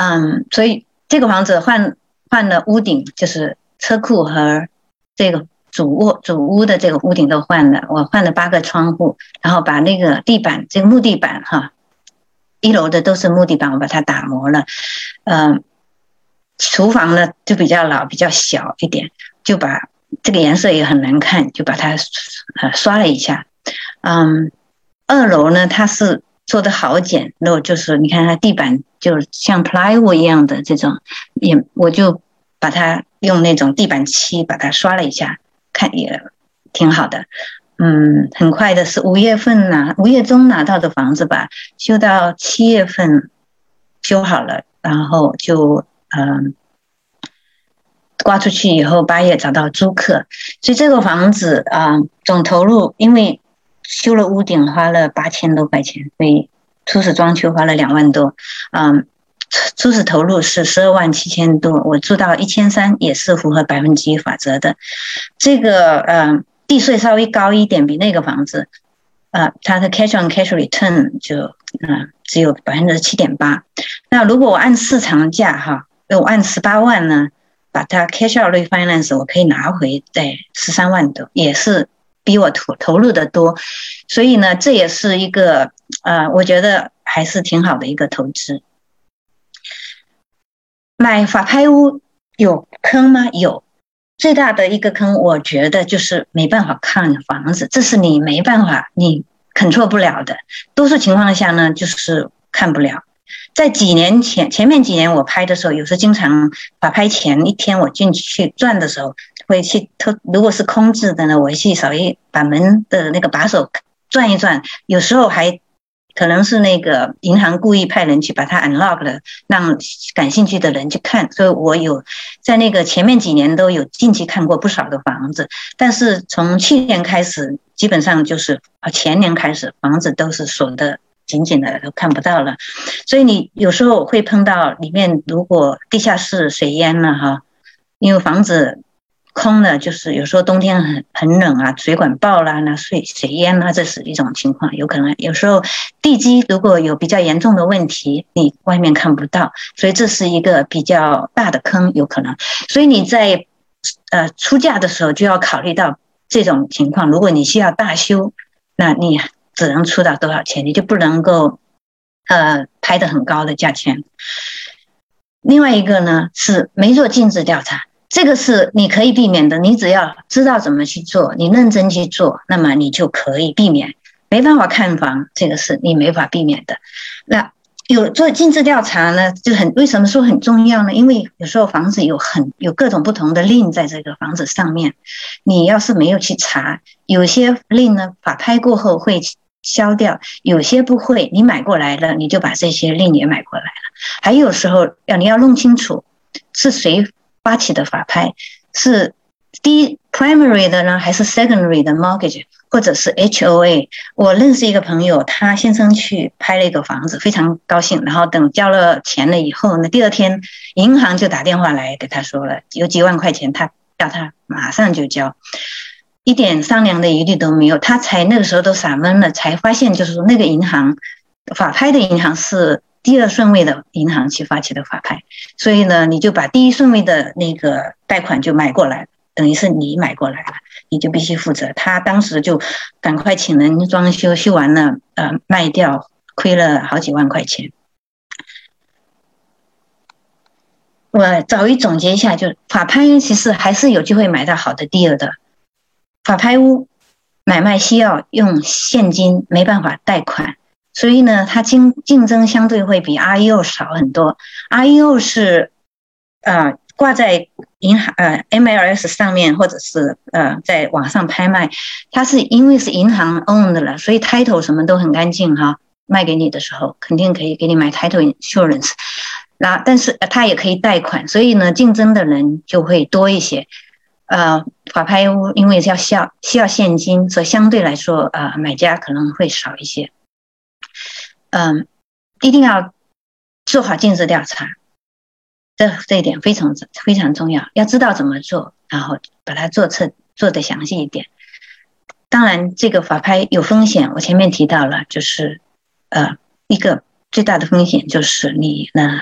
嗯，所以这个房子换。换了屋顶，就是车库和这个主卧主屋的这个屋顶都换了。我换了八个窗户，然后把那个地板，这个木地板哈，一楼的都是木地板，我把它打磨了。嗯，厨房呢就比较老，比较小一点，就把这个颜色也很难看，就把它呃刷了一下。嗯，二楼呢它是做的好简陋，就是你看它地板。就像 plywood 一样的这种，也我就把它用那种地板漆把它刷了一下，看也挺好的。嗯，很快的是五月份拿五月中拿到的房子吧，修到七月份修好了，然后就嗯挂出去以后，八月找到租客，所以这个房子啊总投入因为修了屋顶花了八千多块钱，所以。初始装修花了两万多，嗯，初始投入是十二万七千多，我住到一千三也是符合百分之一法则的。这个呃地税稍微高一点，比那个房子，呃，它的 cash on cash return 就嗯只有百分之七点八。那如果我按市场价哈，我按十八万呢，把它 cash out refinance 我可以拿回在十三万多，也是。比我投投入的多，所以呢，这也是一个呃，我觉得还是挺好的一个投资。买法拍屋有坑吗？有，最大的一个坑，我觉得就是没办法看房子，这是你没办法，你肯错不了的。多数情况下呢，就是看不了。在几年前，前面几年我拍的时候，有时经常法拍前一天我进去转的时候。会去偷，如果是空置的呢，我去稍微把门的那个把手转一转，有时候还可能是那个银行故意派人去把它 unlock 了，让感兴趣的人去看。所以我有在那个前面几年都有进去看过不少的房子，但是从去年开始，基本上就是啊前年开始，房子都是锁的紧紧的，都看不到了。所以你有时候会碰到里面如果地下室水淹了哈，因为房子。空的，就是有时候冬天很很冷啊，水管爆了，那水水淹了，这是一种情况，有可能有时候地基如果有比较严重的问题，你外面看不到，所以这是一个比较大的坑，有可能。所以你在呃出价的时候就要考虑到这种情况。如果你需要大修，那你只能出到多少钱，你就不能够呃拍的很高的价钱。另外一个呢是没做尽职调查。这个是你可以避免的，你只要知道怎么去做，你认真去做，那么你就可以避免。没办法看房，这个是你没法避免的。那有做尽职调查呢，就很为什么说很重要呢？因为有时候房子有很有各种不同的令在这个房子上面，你要是没有去查，有些令呢法拍过后会消掉，有些不会。你买过来了，你就把这些令也买过来了。还有时候要你要弄清楚是谁。发起的法拍是第一 primary 的呢，还是 secondary 的 mortgage，或者是 HOA？我认识一个朋友，他先生去拍了一个房子，非常高兴。然后等交了钱了以后呢，第二天银行就打电话来给他说了，有几万块钱，他叫他马上就交，一点商量的余地都没有。他才那个时候都傻懵了，才发现就是说那个银行法拍的银行是。第二顺位的银行去发起的法拍，所以呢，你就把第一顺位的那个贷款就买过来，等于是你买过来了，你就必须负责。他当时就赶快请人装修，修完了，呃，卖掉，亏了好几万块钱。我早一总结一下，就法拍其实还是有机会买到好的地儿的。法拍屋买卖需要用现金，没办法贷款。所以呢，它竞竞争相对会比 REO 少很多。REO 是，呃，挂在银行呃 MLS 上面，或者是呃在网上拍卖，它是因为是银行 owned 了，所以 title 什么都很干净哈。卖给你的时候，肯定可以给你买 title insurance。那但是它也可以贷款，所以呢，竞争的人就会多一些。呃，法拍屋因为要需要需要现金，所以相对来说，呃，买家可能会少一些。嗯，一定要做好尽职调查，这这一点非常非常重要。要知道怎么做，然后把它做彻做的详细一点。当然，这个法拍有风险，我前面提到了，就是呃，一个最大的风险就是你呢。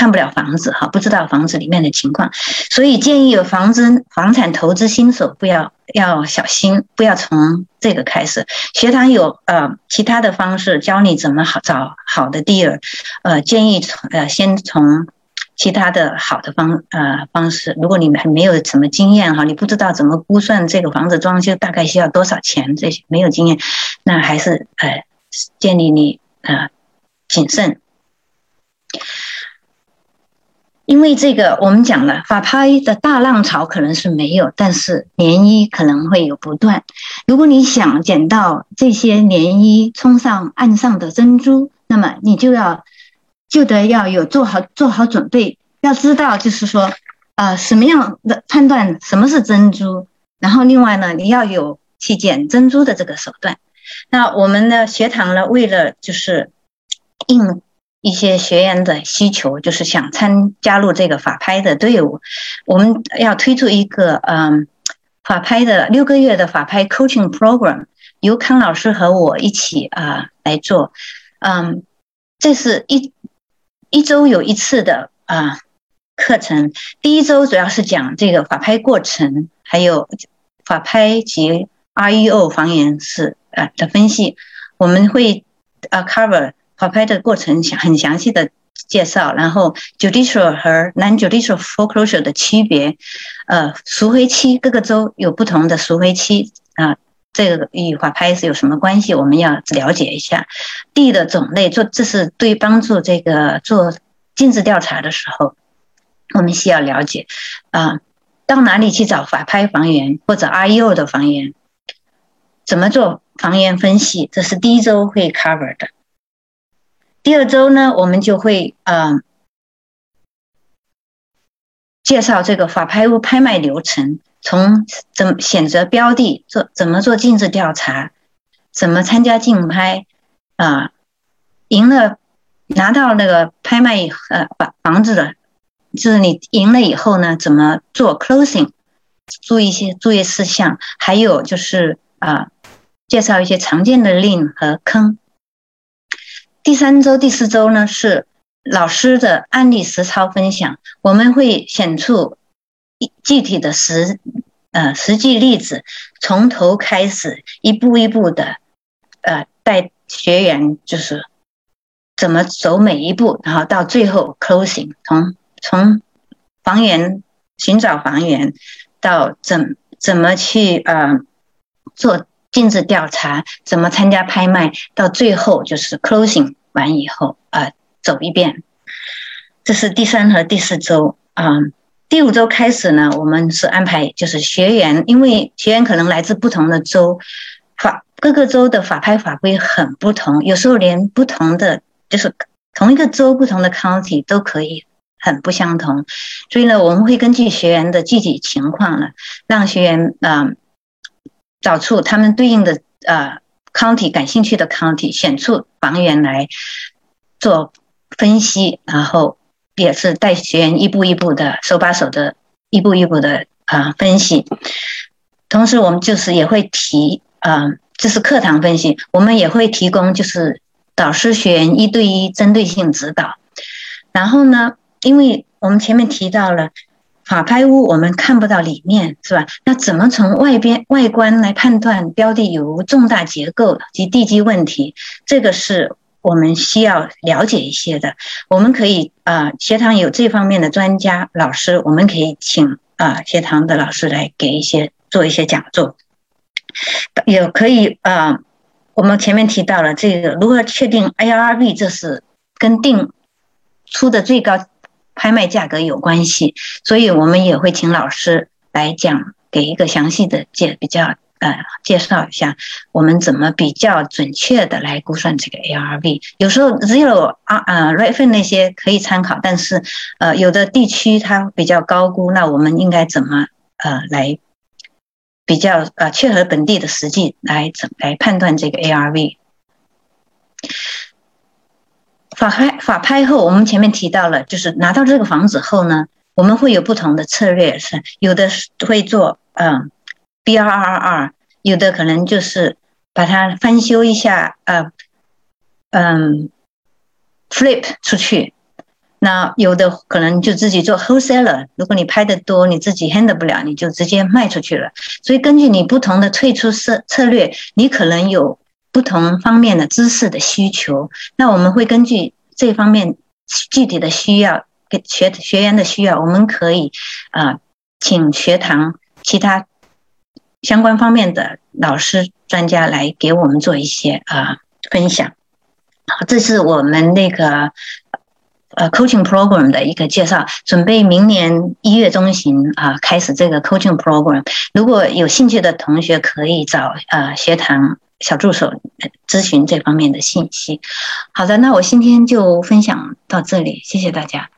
看不了房子哈，不知道房子里面的情况，所以建议有房子房产投资新手不要要小心，不要从这个开始。学堂有呃其他的方式教你怎么好找好的地儿呃建议从呃先从其他的好的方呃方式。如果你们还没有什么经验哈，你不知道怎么估算这个房子装修大概需要多少钱，这些没有经验，那还是呃建议你呃谨慎。因为这个，我们讲了法拍的大浪潮可能是没有，但是涟漪可能会有不断。如果你想捡到这些涟漪冲上岸上的珍珠，那么你就要就得要有做好做好准备，要知道就是说，呃，什么样的判断什么是珍珠，然后另外呢，你要有去捡珍珠的这个手段。那我们的学堂呢，为了就是应。一些学员的需求就是想参加入这个法拍的队伍，我们要推出一个嗯法拍的六个月的法拍 coaching program，由康老师和我一起啊来做，嗯，这是一一周有一次的啊课程，第一周主要是讲这个法拍过程，还有法拍及 REO 房源是呃的分析，我们会呃 cover。法拍的过程详很详细的介绍，然后 judicial 和 non-judicial foreclosure 的区别，呃，赎回期各个州有不同的赎回期啊，这个与法拍是有什么关系？我们要了解一下地的种类，做这是对帮助这个做尽职调查的时候，我们需要了解啊，到哪里去找法拍房源或者 I U 的房源，怎么做房源分析，这是第一周会 cover 的。第二周呢，我们就会嗯介绍这个法拍屋拍卖流程，从怎么选择标的，做怎么做尽职调查，怎么参加竞拍，啊，赢了拿到那个拍卖呃房房子的，就是你赢了以后呢，怎么做 closing，注意一些注意事项，还有就是啊，介绍一些常见的令和坑。第三周、第四周呢是老师的案例实操分享，我们会选出一具体的实呃实际例子，从头开始一步一步的呃带学员就是怎么走每一步，然后到最后 closing，从从房源寻找房源到怎怎么去呃做。尽职调查怎么参加拍卖，到最后就是 closing 完以后啊，走一遍。这是第三和第四周啊，第五周开始呢，我们是安排就是学员，因为学员可能来自不同的州，法各个州的法拍法规很不同，有时候连不同的就是同一个州不同的 county 都可以很不相同，所以呢，我们会根据学员的具体情况呢，让学员啊。找出他们对应的呃 county 感兴趣的 county，选出房源来做分析，然后也是带学员一步一步的手把手的一步一步的啊分析。同时，我们就是也会提啊，这是课堂分析，我们也会提供就是导师学员一对一针对性指导。然后呢，因为我们前面提到了。法拍屋我们看不到里面，是吧？那怎么从外边外观来判断标的有无重大结构及地基问题？这个是我们需要了解一些的。我们可以啊，学堂有这方面的专家老师，我们可以请啊学堂的老师来给一些做一些讲座，也可以啊。我们前面提到了这个如何确定 A R B，这是跟定出的最高。拍卖价格有关系，所以我们也会请老师来讲，给一个详细的介比较呃介绍一下，我们怎么比较准确的来估算这个 ARV。有时候只有啊呃 r e f e n 那些可以参考，但是呃有的地区它比较高估，那我们应该怎么呃来比较呃切合本地的实际来怎来判断这个 ARV。法拍法拍后，我们前面提到了，就是拿到这个房子后呢，我们会有不同的策略，是有的是会做嗯 B R R R，有的可能就是把它翻修一下，呃嗯 flip 出去，那有的可能就自己做 wholesaler，如果你拍的多，你自己 handle 不了，你就直接卖出去了。所以根据你不同的退出策策略，你可能有。不同方面的知识的需求，那我们会根据这方面具体的需要，给学学员的需要，我们可以啊，请学堂其他相关方面的老师专家来给我们做一些啊分享。好，这是我们那个呃 coaching program 的一个介绍，准备明年一月中旬啊开始这个 coaching program。如果有兴趣的同学，可以找呃学堂。小助手咨询这方面的信息。好的，那我今天就分享到这里，谢谢大家。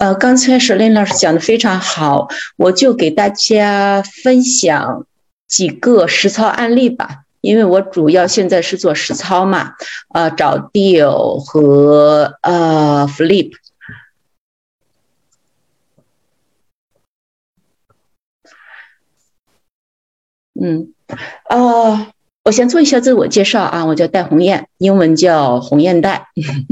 呃，刚才是林老师讲的非常好，我就给大家分享几个实操案例吧。因为我主要现在是做实操嘛，呃，找 deal 和呃 flip。嗯，啊。我先做一下自我介绍啊，我叫戴红艳，英文叫红艳戴。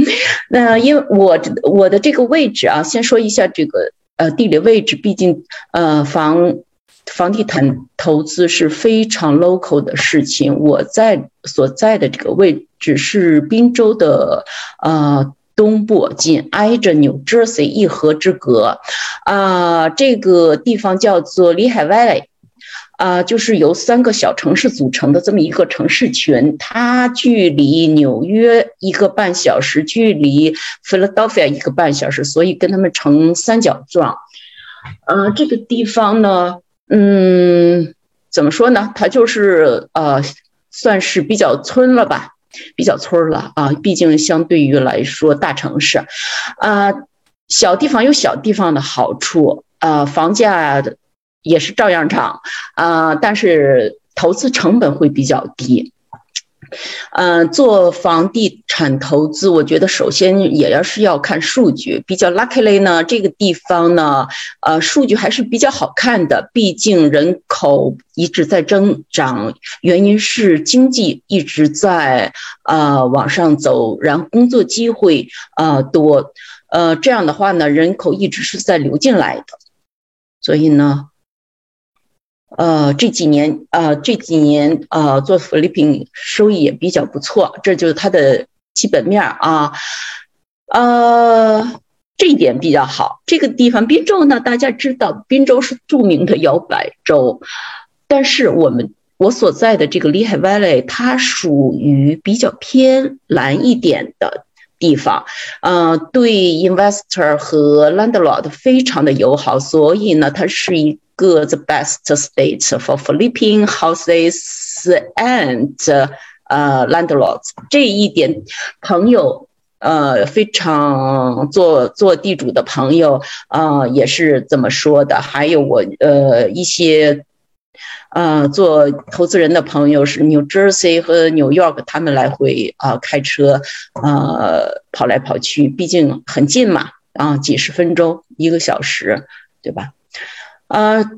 [laughs] 那因为我我的这个位置啊，先说一下这个呃地理位置，毕竟呃房房地产投资是非常 local 的事情。我在所在的这个位置是滨州的呃东部，紧挨着 New Jersey 一河之隔啊，这个地方叫做里海湾。啊，就是由三个小城市组成的这么一个城市群，它距离纽约一个半小时，距离 Philadelphia 一个半小时，所以跟他们成三角状。呃，这个地方呢，嗯，怎么说呢？它就是呃算是比较村了吧，比较村了啊。毕竟相对于来说，大城市，啊，小地方有小地方的好处，呃，房价也是照样涨，啊，但是投资成本会比较低。嗯，做房地产投资，我觉得首先也要是要看数据。比较 luckily 呢，这个地方呢，呃，数据还是比较好看的。毕竟人口一直在增长，原因是经济一直在呃往上走，然后工作机会呃多，呃这样的话呢，人口一直是在流进来的，所以呢。呃，这几年，呃，这几年，呃，做福利品收益也比较不错，这就是它的基本面啊，呃，这一点比较好。这个地方滨州呢，大家知道，滨州是著名的摇摆州，但是我们我所在的这个里海 Valley，它属于比较偏蓝一点的地方，呃，对 investor 和 landlord 非常的友好，所以呢，它是一。个 the best state for flipping houses and 呃 landlords 这一点朋友呃非常做做地主的朋友啊也是这么说的，还有我呃一些呃做投资人的朋友是 New Jersey 和 New York，他们来回啊开车呃跑来跑去，毕竟很近嘛啊几十分钟一个小时对吧？啊，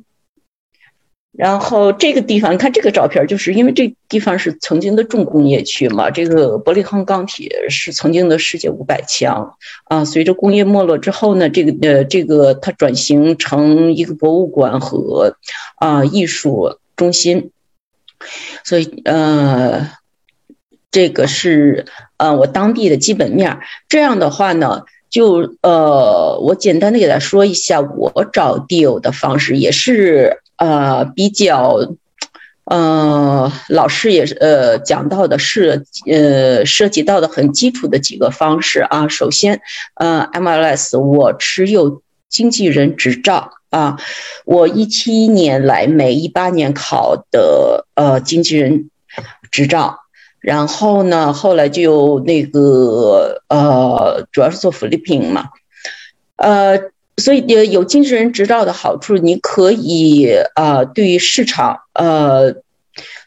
然后这个地方，你看这个照片，就是因为这地方是曾经的重工业区嘛。这个伯利恒钢铁是曾经的世界五百强啊。随着工业没落之后呢，这个呃，这个它转型成一个博物馆和啊艺术中心。所以呃，这个是呃我当地的基本面。这样的话呢。就呃，我简单的给他说一下我找 deal 的方式，也是呃比较，呃老师也是呃讲到的是呃涉及到的很基础的几个方式啊。首先呃 MLS 我持有经纪人执照啊，我一七年来美，一八年考的呃经纪人执照。然后呢，后来就那个呃，主要是做 flipping 嘛，呃，所以有有经纪人执照的好处，你可以啊，对于市场呃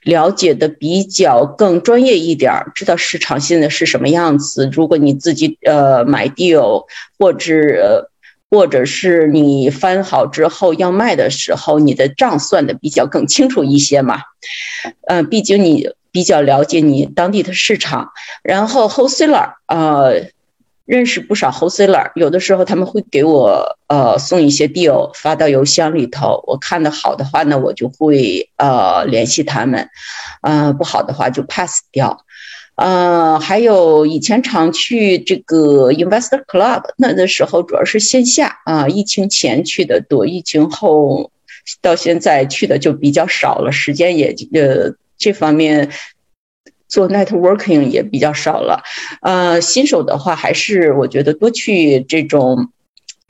了解的比较更专业一点，知道市场现在是什么样子。如果你自己呃买 deal 或者或者是你翻好之后要卖的时候，你的账算的比较更清楚一些嘛，嗯，毕竟你。比较了解你当地的市场，然后 wholesaler 呃，认识不少 wholesaler，有的时候他们会给我呃送一些 deal 发到邮箱里头，我看的好的话呢，我就会呃联系他们，呃不好的话就 pass 掉，呃还有以前常去这个 investor club，那的时候主要是线下啊，疫情前去的多，疫情后到现在去的就比较少了，时间也呃。这方面做 networking 也比较少了，呃，新手的话还是我觉得多去这种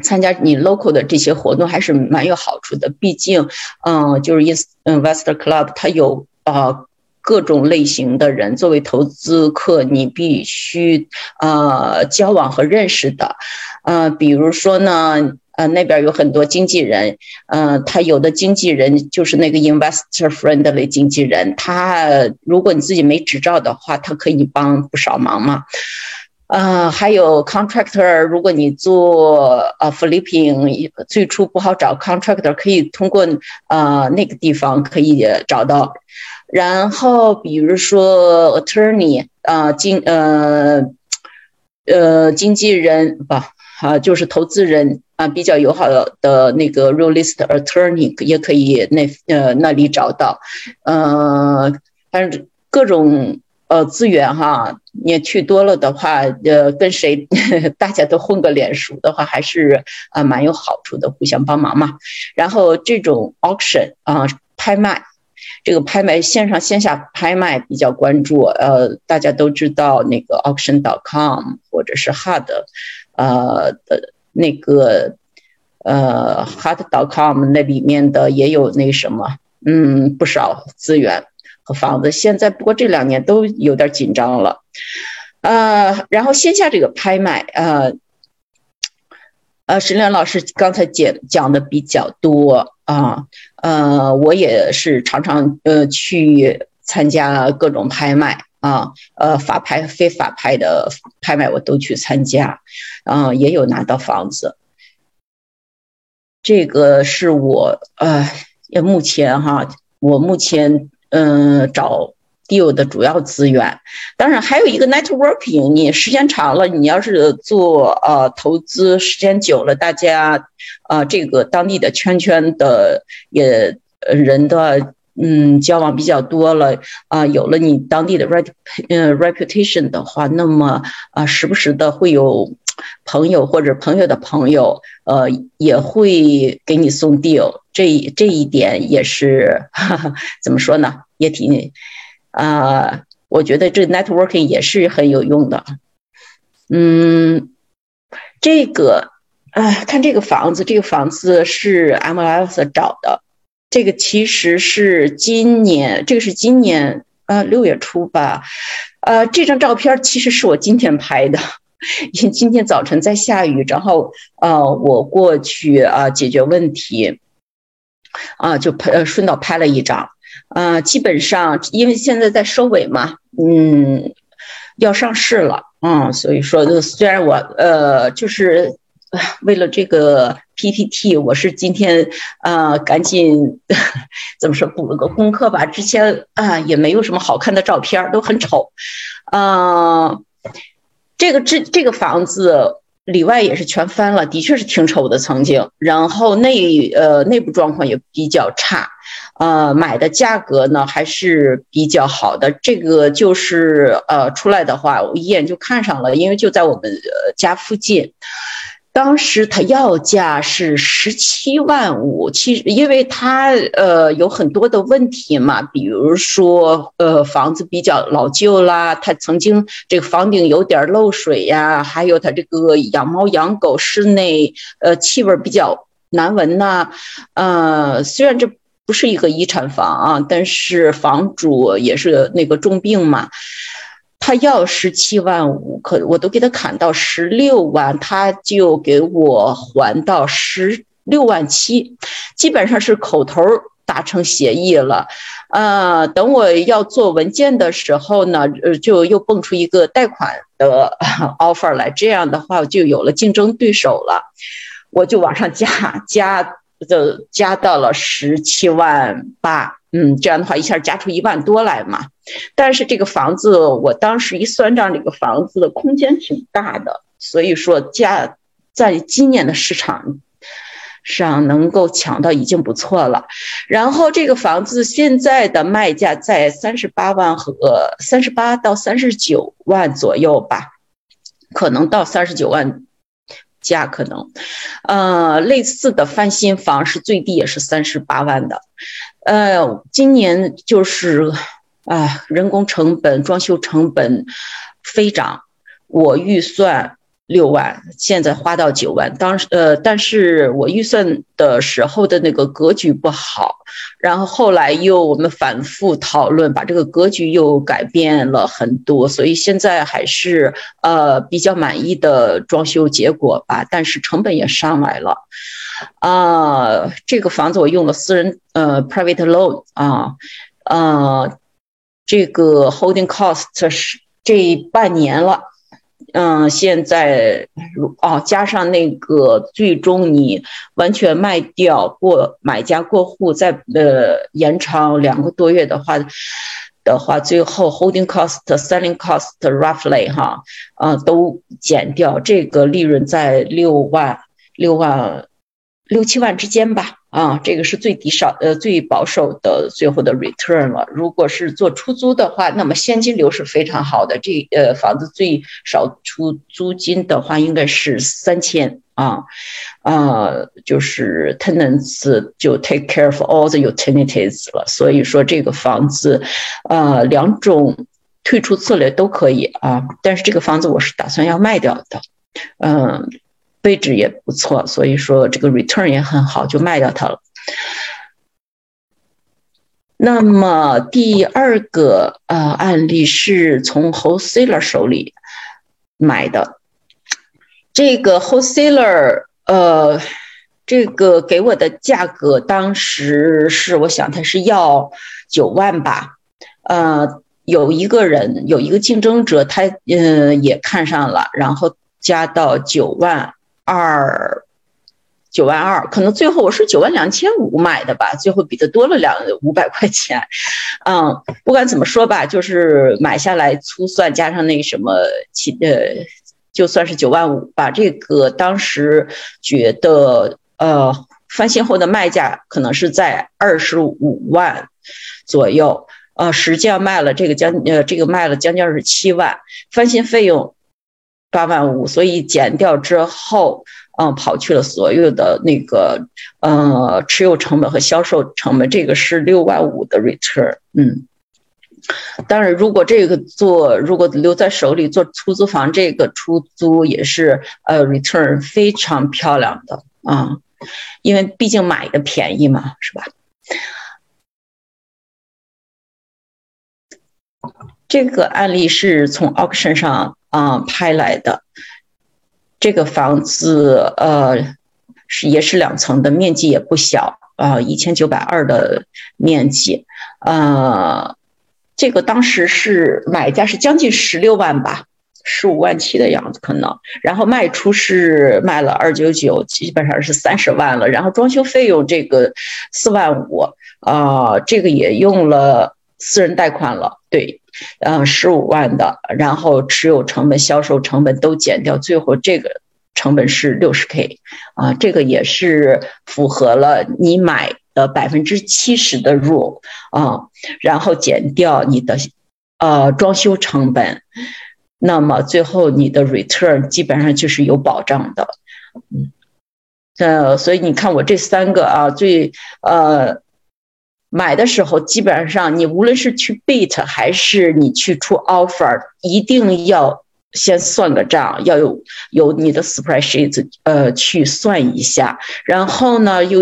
参加你 local 的这些活动还是蛮有好处的。毕竟，嗯，就是 investor club 它有呃各种类型的人，作为投资客，你必须呃交往和认识的，呃，比如说呢。呃，那边有很多经纪人，嗯，他有的经纪人就是那个 investor friendly 经纪人，他如果你自己没执照的话，他可以帮不少忙嘛。呃，还有 contractor，如果你做呃 flipping，最初不好找 contractor，可以通过呃那个地方可以找到。然后比如说 attorney，啊经呃呃经纪人不。啊，就是投资人啊，比较友好的那个 realist attorney 也可以那呃那里找到，呃，反正各种呃资源哈，你去多了的话，呃，跟谁 [laughs] 大家都混个脸熟的话，还是啊蛮有好处的，互相帮忙嘛。然后这种 auction 啊拍卖，这个拍卖线上线下拍卖比较关注，呃，大家都知道那个 auction.com 或者是 hard。呃的那个呃，hot.com 那里面的也有那什么，嗯，不少资源和房子。现在不过这两年都有点紧张了，呃，然后线下这个拍卖，呃，呃，石亮老师刚才讲讲的比较多啊，呃，我也是常常呃去参加各种拍卖。啊，呃，法拍、非法拍的拍卖我都去参加，啊，也有拿到房子。这个是我呃，目前哈，我目前嗯找 deal 的主要资源。当然还有一个 networking，你时间长了，你要是做呃投资时间久了，大家啊这个当地的圈圈的也人的。嗯，交往比较多了啊，有了你当地的 rep 嗯 reputation 的话，那么啊，时不时的会有朋友或者朋友的朋友，呃，也会给你送 deal，这这一点也是哈哈怎么说呢？也挺啊，我觉得这 networking 也是很有用的。嗯，这个啊，看这个房子，这个房子是 MLS 找的。这个其实是今年，这个是今年呃六月初吧，呃，这张照片其实是我今天拍的，因今天早晨在下雨，然后呃我过去啊解决问题，啊就拍呃顺道拍了一张，啊基本上因为现在在收尾嘛，嗯要上市了，嗯所以说虽然我呃就是 [laughs] 为了这个。PPT，我是今天啊，赶紧 [laughs] 怎么说补了个功课吧。之前啊也没有什么好看的照片，都很丑。啊，这个这这个房子里外也是全翻了，的确是挺丑的曾经。然后内呃内部状况也比较差，呃买的价格呢还是比较好的。这个就是呃出来的话，我一眼就看上了，因为就在我们家附近。当时他要价是十七万五，其实因为他呃有很多的问题嘛，比如说呃房子比较老旧啦，他曾经这个房顶有点漏水呀，还有他这个养猫养狗室内呃气味比较难闻呐，呃虽然这不是一个遗产房啊，但是房主也是那个重病嘛。他要十七万五，可我都给他砍到十六万，他就给我还到十六万七，基本上是口头达成协议了。呃，等我要做文件的时候呢，呃，就又蹦出一个贷款的 offer 来，这样的话就有了竞争对手了，我就往上加，加就加到了十七万八。嗯，这样的话一下加出一万多来嘛。但是这个房子，我当时一算账，这个房子的空间挺大的，所以说价在今年的市场上能够抢到已经不错了。然后这个房子现在的卖价在三十八万和三十八到三十九万左右吧，可能到三十九万价可能。呃，类似的翻新房是最低也是三十八万的。呃，今年就是。啊，人工成本、装修成本飞涨，我预算六万，现在花到九万。当时呃，但是我预算的时候的那个格局不好，然后后来又我们反复讨论，把这个格局又改变了很多，所以现在还是呃比较满意的装修结果吧。但是成本也上来了，啊，这个房子我用了私人呃 private loan 啊，呃。这个 holding cost 是这半年了，嗯，现在哦加上那个最终你完全卖掉过买家过户再呃延长两个多月的话的话，最后 holding cost selling cost roughly 哈啊都减掉，这个利润在六万六万六七万之间吧。啊，这个是最低少呃最保守的最后的 return 了。如果是做出租的话，那么现金流是非常好的。这呃房子最少出租金的话应该是三千啊，啊就是 tenants 就 take care of all the utilities 了。所以说这个房子，呃两种退出策略都可以啊。但是这个房子我是打算要卖掉的，嗯。位置也不错，所以说这个 return 也很好，就卖掉它了。那么第二个呃案例是从 wholesaler 手里买的，这个 wholesaler 呃，这个给我的价格当时是我想他是要九万吧，呃，有一个人有一个竞争者他嗯也看上了，然后加到九万二。九万二，可能最后我是九万两千五买的吧，最后比他多了两五百块钱，嗯，不管怎么说吧，就是买下来粗算加上那个什么，其呃，就算是九万五吧。这个当时觉得，呃，翻新后的卖价可能是在二十五万左右，呃，实际上卖了这个将呃这个卖了将近二十七万，翻新费用八万五，所以减掉之后。嗯，跑去了所有的那个呃持有成本和销售成本，这个是六万五的 return。嗯，当然，如果这个做如果留在手里做出租房，这个出租也是呃 return 非常漂亮的啊，因为毕竟买的便宜嘛，是吧？这个案例是从 auction 上啊拍来的。这个房子，呃，是也是两层的，面积也不小啊，一千九百二的面积，呃，这个当时是买家是将近十六万吧，十五万七的样子可能，然后卖出是卖了二九九，基本上是三十万了，然后装修费用这个四万五啊，这个也用了私人贷款了，对。呃，十五万的，然后持有成本、销售成本都减掉，最后这个成本是六十 K，啊，这个也是符合了你买的百分之七十的 rule 啊，然后减掉你的呃装修成本，那么最后你的 return 基本上就是有保障的，嗯，呃，所以你看我这三个啊，最呃。买的时候，基本上你无论是去 bit 还是你去出 offer，一定要先算个账，要有有你的 spreadsheet，呃，去算一下，然后呢又。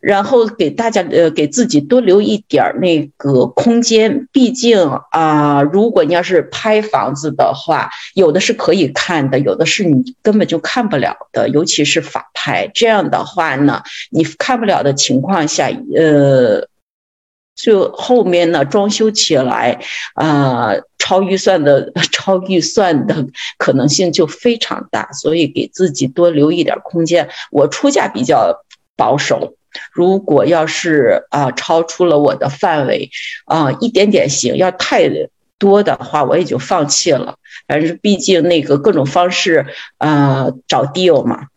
然后给大家呃给自己多留一点儿那个空间，毕竟啊，如果你要是拍房子的话，有的是可以看的，有的是你根本就看不了的，尤其是法拍。这样的话呢，你看不了的情况下，呃，就后面呢装修起来啊，超预算的 [laughs] 超预算的可能性就非常大，所以给自己多留一点空间。我出价比较保守。如果要是啊超出了我的范围，啊一点点行，要太多的话我也就放弃了。反正毕竟那个各种方式啊找 deal 嘛，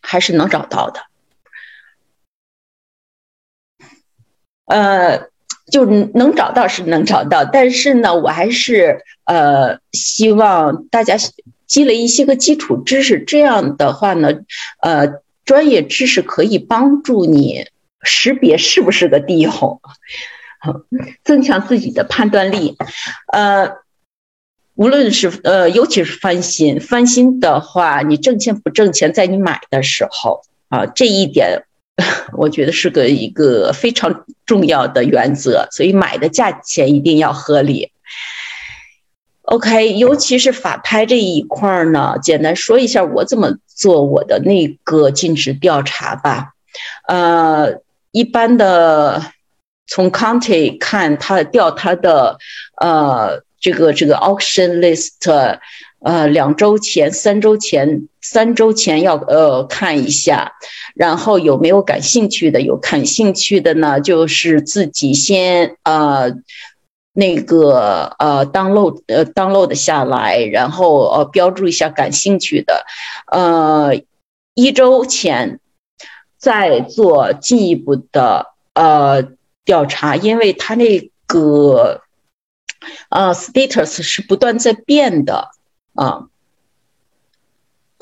还是能找到的。呃，就能找到是能找到，但是呢，我还是呃希望大家积累一些个基础知识，这样的话呢，呃。专业知识可以帮助你识别是不是个地红，[laughs] 增强自己的判断力。呃，无论是呃，尤其是翻新，翻新的话，你挣钱不挣钱，在你买的时候啊，这一点 [laughs] 我觉得是个一个非常重要的原则。所以买的价钱一定要合理。OK，尤其是法拍这一块儿呢，简单说一下我怎么做我的那个尽职调查吧。呃，一般的从 county 看，他调他的呃这个这个 auction list，呃两周前、三周前、三周前要呃看一下，然后有没有感兴趣的，有感兴趣的呢，就是自己先呃。那个呃，download 呃，download 下来，然后呃，标注一下感兴趣的，呃，一周前再做进一步的呃调查，因为它那个呃 status 是不断在变的啊，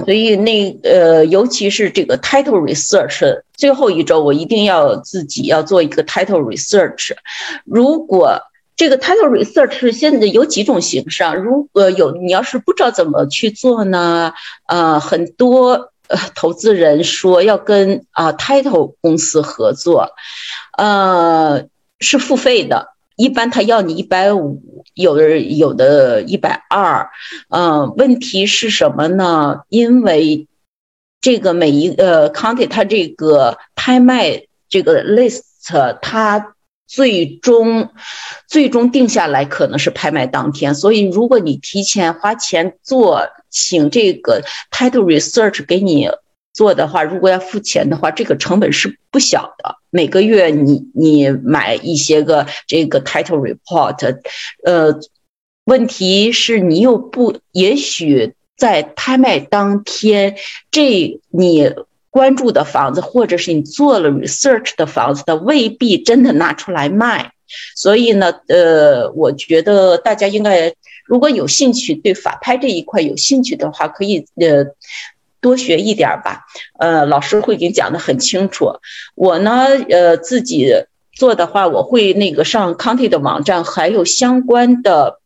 所以那呃，尤其是这个 title research，最后一周我一定要自己要做一个 title research，如果。这个 title research 现在有几种形式啊？如果有你要是不知道怎么去做呢？呃，很多呃投资人说要跟啊 title 公司合作，呃是付费的，一般他要你一百五，有的有的一百二，嗯，问题是什么呢？因为这个每一呃 county 它这个拍卖这个 list 它。最终，最终定下来可能是拍卖当天，所以如果你提前花钱做，请这个 title research 给你做的话，如果要付钱的话，这个成本是不小的。每个月你你买一些个这个 title report，呃，问题是你又不，也许在拍卖当天，这你。关注的房子，或者是你做了 research 的房子，它未必真的拿出来卖。所以呢，呃，我觉得大家应该，如果有兴趣对法拍这一块有兴趣的话，可以呃多学一点吧。呃，老师会给你讲的很清楚。我呢，呃，自己做的话，我会那个上 county 的网站，还有相关的，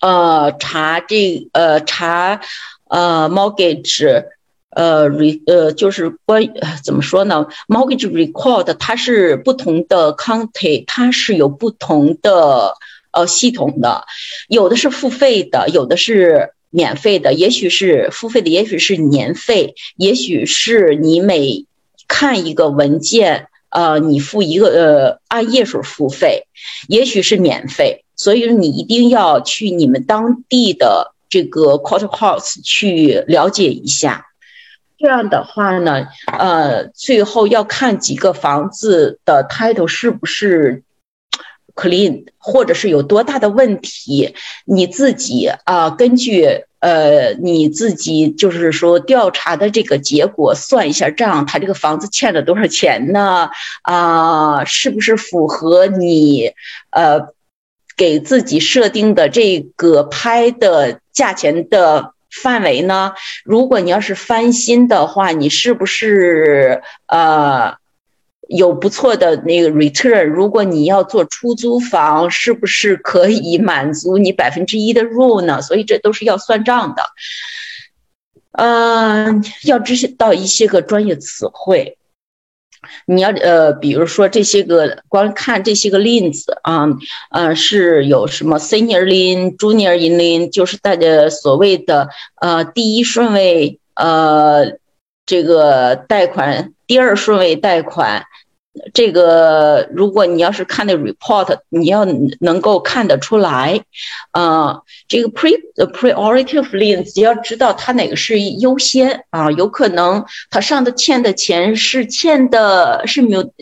呃，查这呃查呃 mortgage。呃，re 呃，就是关于怎么说呢？Mortgage record 它是不同的 county，它是有不同的呃系统的，有的是付费的，有的是免费的，也许是付费的，也许是年费，也许是你每看一个文件，呃，你付一个呃按页数付费，也许是免费，所以你一定要去你们当地的这个 court house 去了解一下。这样的话呢，呃，最后要看几个房子的 title 是不是 clean，或者是有多大的问题，你自己啊，根据呃你自己就是说调查的这个结果算一下账，他这个房子欠了多少钱呢？啊，是不是符合你呃给自己设定的这个拍的价钱的？范围呢？如果你要是翻新的话，你是不是呃有不错的那个 return？如果你要做出租房，是不是可以满足你百分之一的 rule 呢？所以这都是要算账的。嗯，要知道一些个专业词汇。你要呃，比如说这些个，光看这些个 lean 子啊，呃，是有什么 senior lien、junior lien，就是大家所谓的呃第一顺位呃这个贷款，第二顺位贷款。这个，如果你要是看那 report，你要能够看得出来，啊，这个 pre priority of liens，要知道它哪个是优先啊，有可能它上的欠的钱是欠的是没有，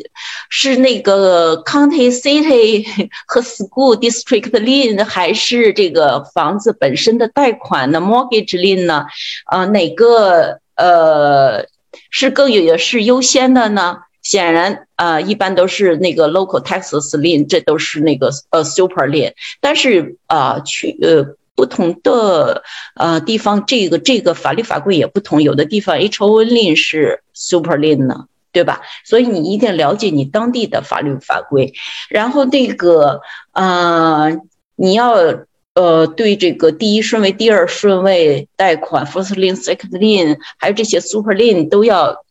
是那个 county city [laughs] 和 school district lien，还是这个房子本身的贷款呢 mortgage lien 呢？啊，哪个呃是更有是优先的呢？显然，呃，一般都是那个 local taxes lien，这都是那个呃 super lien。但是啊，去呃不同的呃地方，这个这个法律法规也不同。有的地方 H O N lien 是 super lien 呢，对吧？所以你一定了解你当地的法律法规。然后那个呃，你要呃对这个第一顺位、第二顺位贷款 first lien、second lien，还有这些 super lien 都要。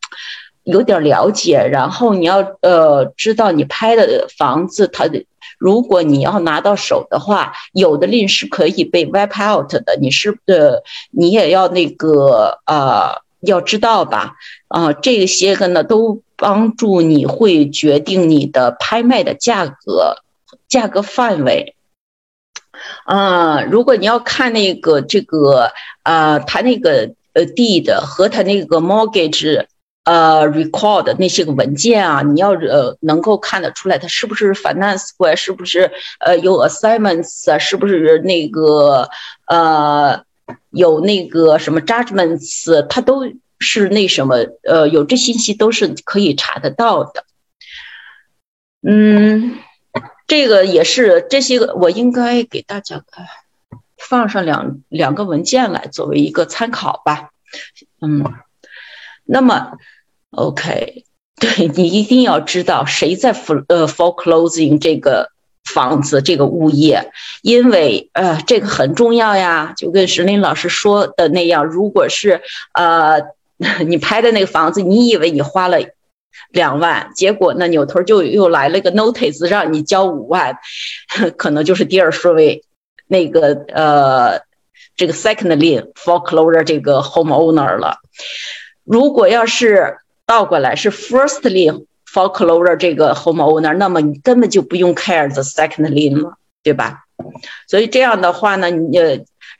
有点了解，然后你要呃知道你拍的房子，它的如果你要拿到手的话，有的令是可以被 wipe out 的，你是呃你也要那个呃要知道吧，啊这些个呢都帮助你会决定你的拍卖的价格价格范围，啊如果你要看那个这个啊他那个呃 deed 和他那个 mortgage。呃，record 那些个文件啊，你要呃能够看得出来，它是不是 finance 过来，是不是呃有 assignments 啊，是不是那个呃有那个什么 judgments，它都是那什么呃有这信息都是可以查得到的。嗯，这个也是这些个，我应该给大家放上两两个文件来作为一个参考吧。嗯，那么。OK，[laughs] 对你一定要知道谁在 for 呃 foreclosing 这个房子这个物业，因为呃这个很重要呀。就跟石林老师说的那样，如果是呃 [laughs] 你拍的那个房子，你以为你花了两万，结果呢，扭头就又来了个 notice 让你交五万，[laughs] 可能就是第二顺位那个呃这个 secondly foreclosure 这个 homeowner 了。如果要是倒过来是 firstly foreclosure 这个 homeowner，那么你根本就不用 care the secondly 了，对吧？所以这样的话呢，你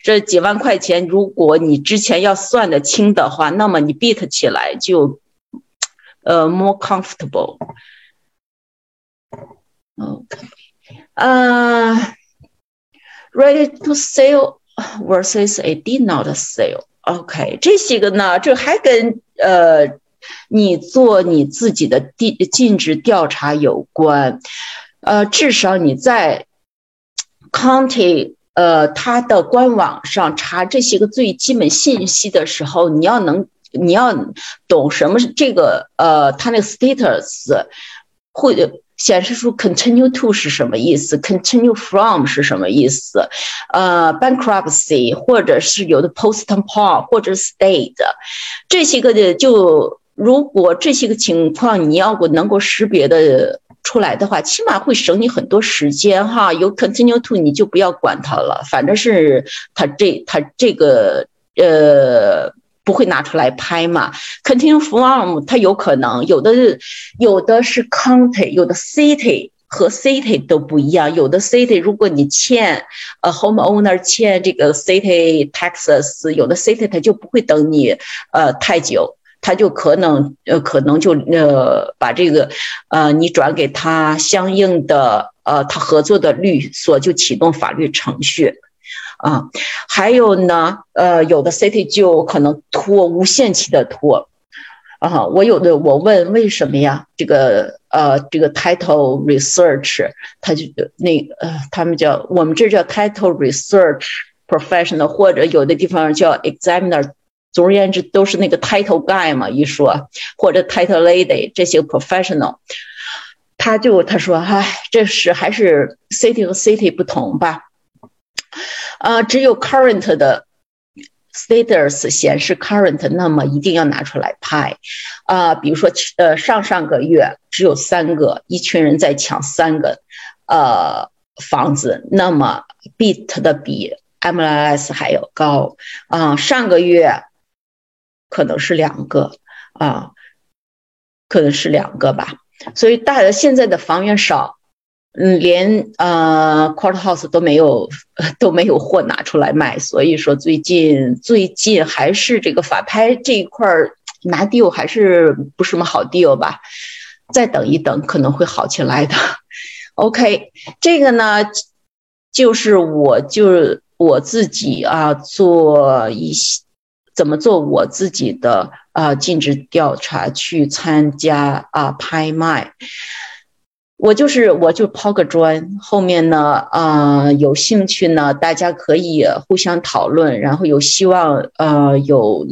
这几万块钱，如果你之前要算的清的话，那么你 beat 起来就呃 more comfortable。OK，呃，ready to sell versus a did not sell。OK，这些个呢，这还跟呃 你做你自己的地尽职调查有关。呃，至少你在 county 呃它的官网上查这些个最基本信息的时候，你要能你要懂什么是这个呃它那个 status 会。显示出 continue to 是什么意思，continue from 是什么意思？呃，bankruptcy 或者是有的 postpone 或者 stayed 这些个的，就如果这些个情况你要能够识别的出来的话，起码会省你很多时间哈。有 continue to 你就不要管它了，反正是它这它这个呃。不会拿出来拍嘛？Continue from 它有可能有的，有的是 county，有的 city 和 city 都不一样。有的 city 如果你欠呃 homeowner 欠这个 city taxes，有的 city 它就不会等你呃太久，他就可能呃可能就呃把这个呃你转给他相应的呃他合作的律所就启动法律程序。啊，还有呢，呃，有的 city 就可能拖无限期的拖，啊，我有的我问为什么呀？这个呃，这个 title research，他就那呃，他们叫我们这叫 title research professional，或者有的地方叫 examiner，总而言之都是那个 title guy 嘛，一说或者 title lady 这些 professional，他就他说，哎，这是还是 city 和 city 不同吧。啊，只有 current 的 status 显示 current，那么一定要拿出来拍。啊，比如说，呃，上上个月只有三个，一群人在抢三个，呃，房子，那么 beat 的比 MLS 还要高。啊，上个月可能是两个，啊，可能是两个吧。所以大现在的房源少。嗯，连呃，courthouse 都没有 [laughs] 都没有货拿出来卖，所以说最近最近还是这个法拍这一块拿 deal 还是不是什么好 deal 吧？再等一等可能会好起来的。OK，这个呢，就是我就我自己啊做一些怎么做我自己的啊尽职调查去参加啊拍卖。我就是我就抛个砖，后面呢，啊，有兴趣呢，大家可以互相讨论，然后有希望，呃，有，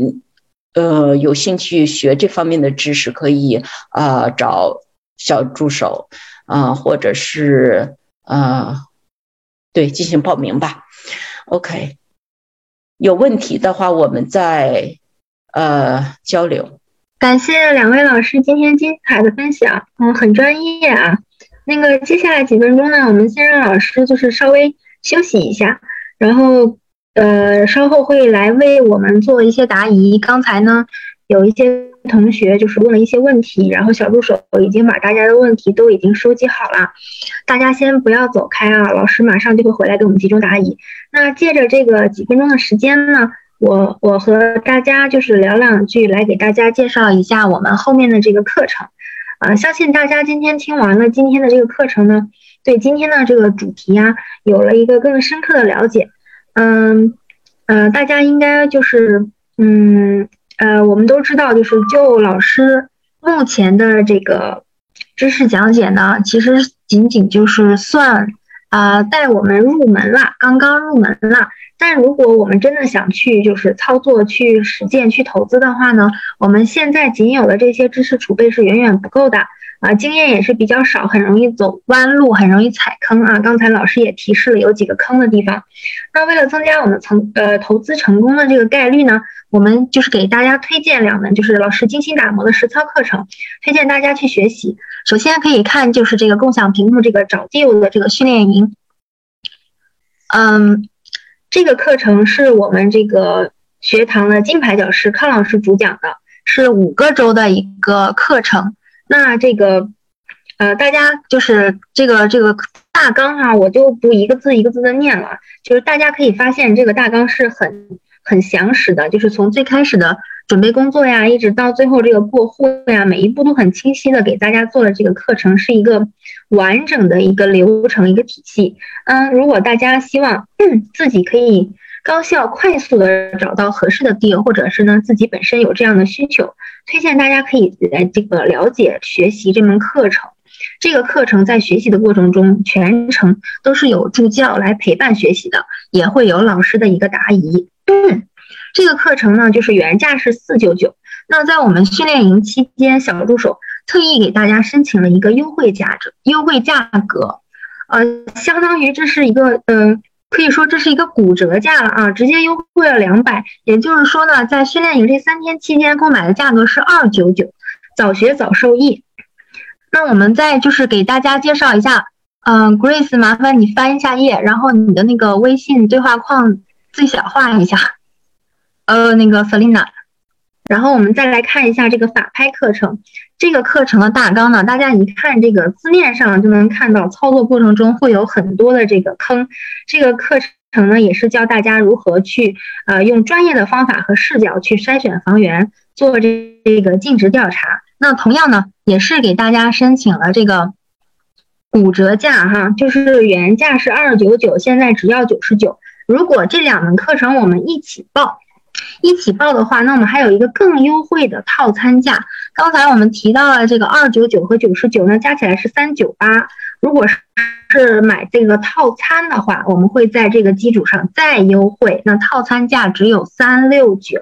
呃，有兴趣学这方面的知识，可以啊找小助手，啊，或者是啊，对，进行报名吧。OK，有问题的话，我们再呃交流。感谢两位老师今天精彩的分享，嗯，很专业啊。那个接下来几分钟呢，我们先让老师就是稍微休息一下，然后呃稍后会来为我们做一些答疑。刚才呢有一些同学就是问了一些问题，然后小助手已经把大家的问题都已经收集好了，大家先不要走开啊，老师马上就会回来给我们集中答疑。那借着这个几分钟的时间呢，我我和大家就是聊两句，来给大家介绍一下我们后面的这个课程。啊，相信大家今天听完了今天的这个课程呢，对今天的这个主题啊，有了一个更深刻的了解。嗯，呃，大家应该就是，嗯，呃，我们都知道，就是就老师目前的这个知识讲解呢，其实仅仅就是算啊带我们入门了，刚刚入门了。但如果我们真的想去就是操作、去实践、去投资的话呢，我们现在仅有的这些知识储备是远远不够的。啊，经验也是比较少，很容易走弯路，很容易踩坑啊。刚才老师也提示了有几个坑的地方。那为了增加我们成呃投资成功的这个概率呢，我们就是给大家推荐两门就是老师精心打磨的实操课程，推荐大家去学习。首先可以看就是这个共享屏幕这个找 deal 的这个训练营，嗯，这个课程是我们这个学堂的金牌讲师康老师主讲的，是五个周的一个课程。那这个，呃，大家就是这个这个大纲哈，我就不一个字一个字的念了。就是大家可以发现，这个大纲是很很详实的，就是从最开始的准备工作呀，一直到最后这个过户呀，每一步都很清晰的给大家做了这个课程，是一个完整的一个流程一个体系。嗯，如果大家希望自己可以。高效快速的找到合适的地或者是呢自己本身有这样的需求，推荐大家可以来这个了解学习这门课程。这个课程在学习的过程中，全程都是有助教来陪伴学习的，也会有老师的一个答疑。嗯这个课程呢，就是原价是四九九，那在我们训练营期间，小助手特意给大家申请了一个优惠价值优惠价格，呃，相当于这是一个嗯。可以说这是一个骨折价了啊，直接优惠了两百。也就是说呢，在训练营这三天期间购买的价格是二九九，早学早受益。那我们再就是给大家介绍一下，嗯，Grace，麻烦你翻一下页，然后你的那个微信对话框最小化一下。呃，那个 Selina，然后我们再来看一下这个法拍课程。这个课程的大纲呢，大家一看这个字面上就能看到，操作过程中会有很多的这个坑。这个课程呢，也是教大家如何去呃用专业的方法和视角去筛选房源，做这这个尽职调查。那同样呢，也是给大家申请了这个五折价哈，就是原价是二九九，现在只要九十九。如果这两门课程我们一起报。一起报的话，那我们还有一个更优惠的套餐价。刚才我们提到了这个二九九和九十九，那加起来是三九八。如果是是买这个套餐的话，我们会在这个基础上再优惠，那套餐价只有三六九。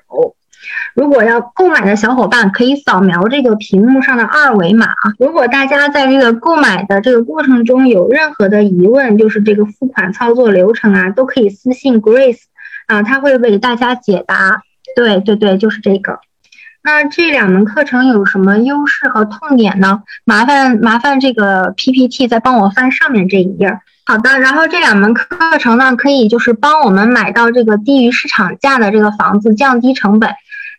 如果要购买的小伙伴可以扫描这个屏幕上的二维码啊。如果大家在这个购买的这个过程中有任何的疑问，就是这个付款操作流程啊，都可以私信 Grace。啊，他会为大家解答。对对对，就是这个。那这两门课程有什么优势和痛点呢？麻烦麻烦这个 PPT 再帮我翻上面这一页。好的，然后这两门课程呢，可以就是帮我们买到这个低于市场价的这个房子，降低成本。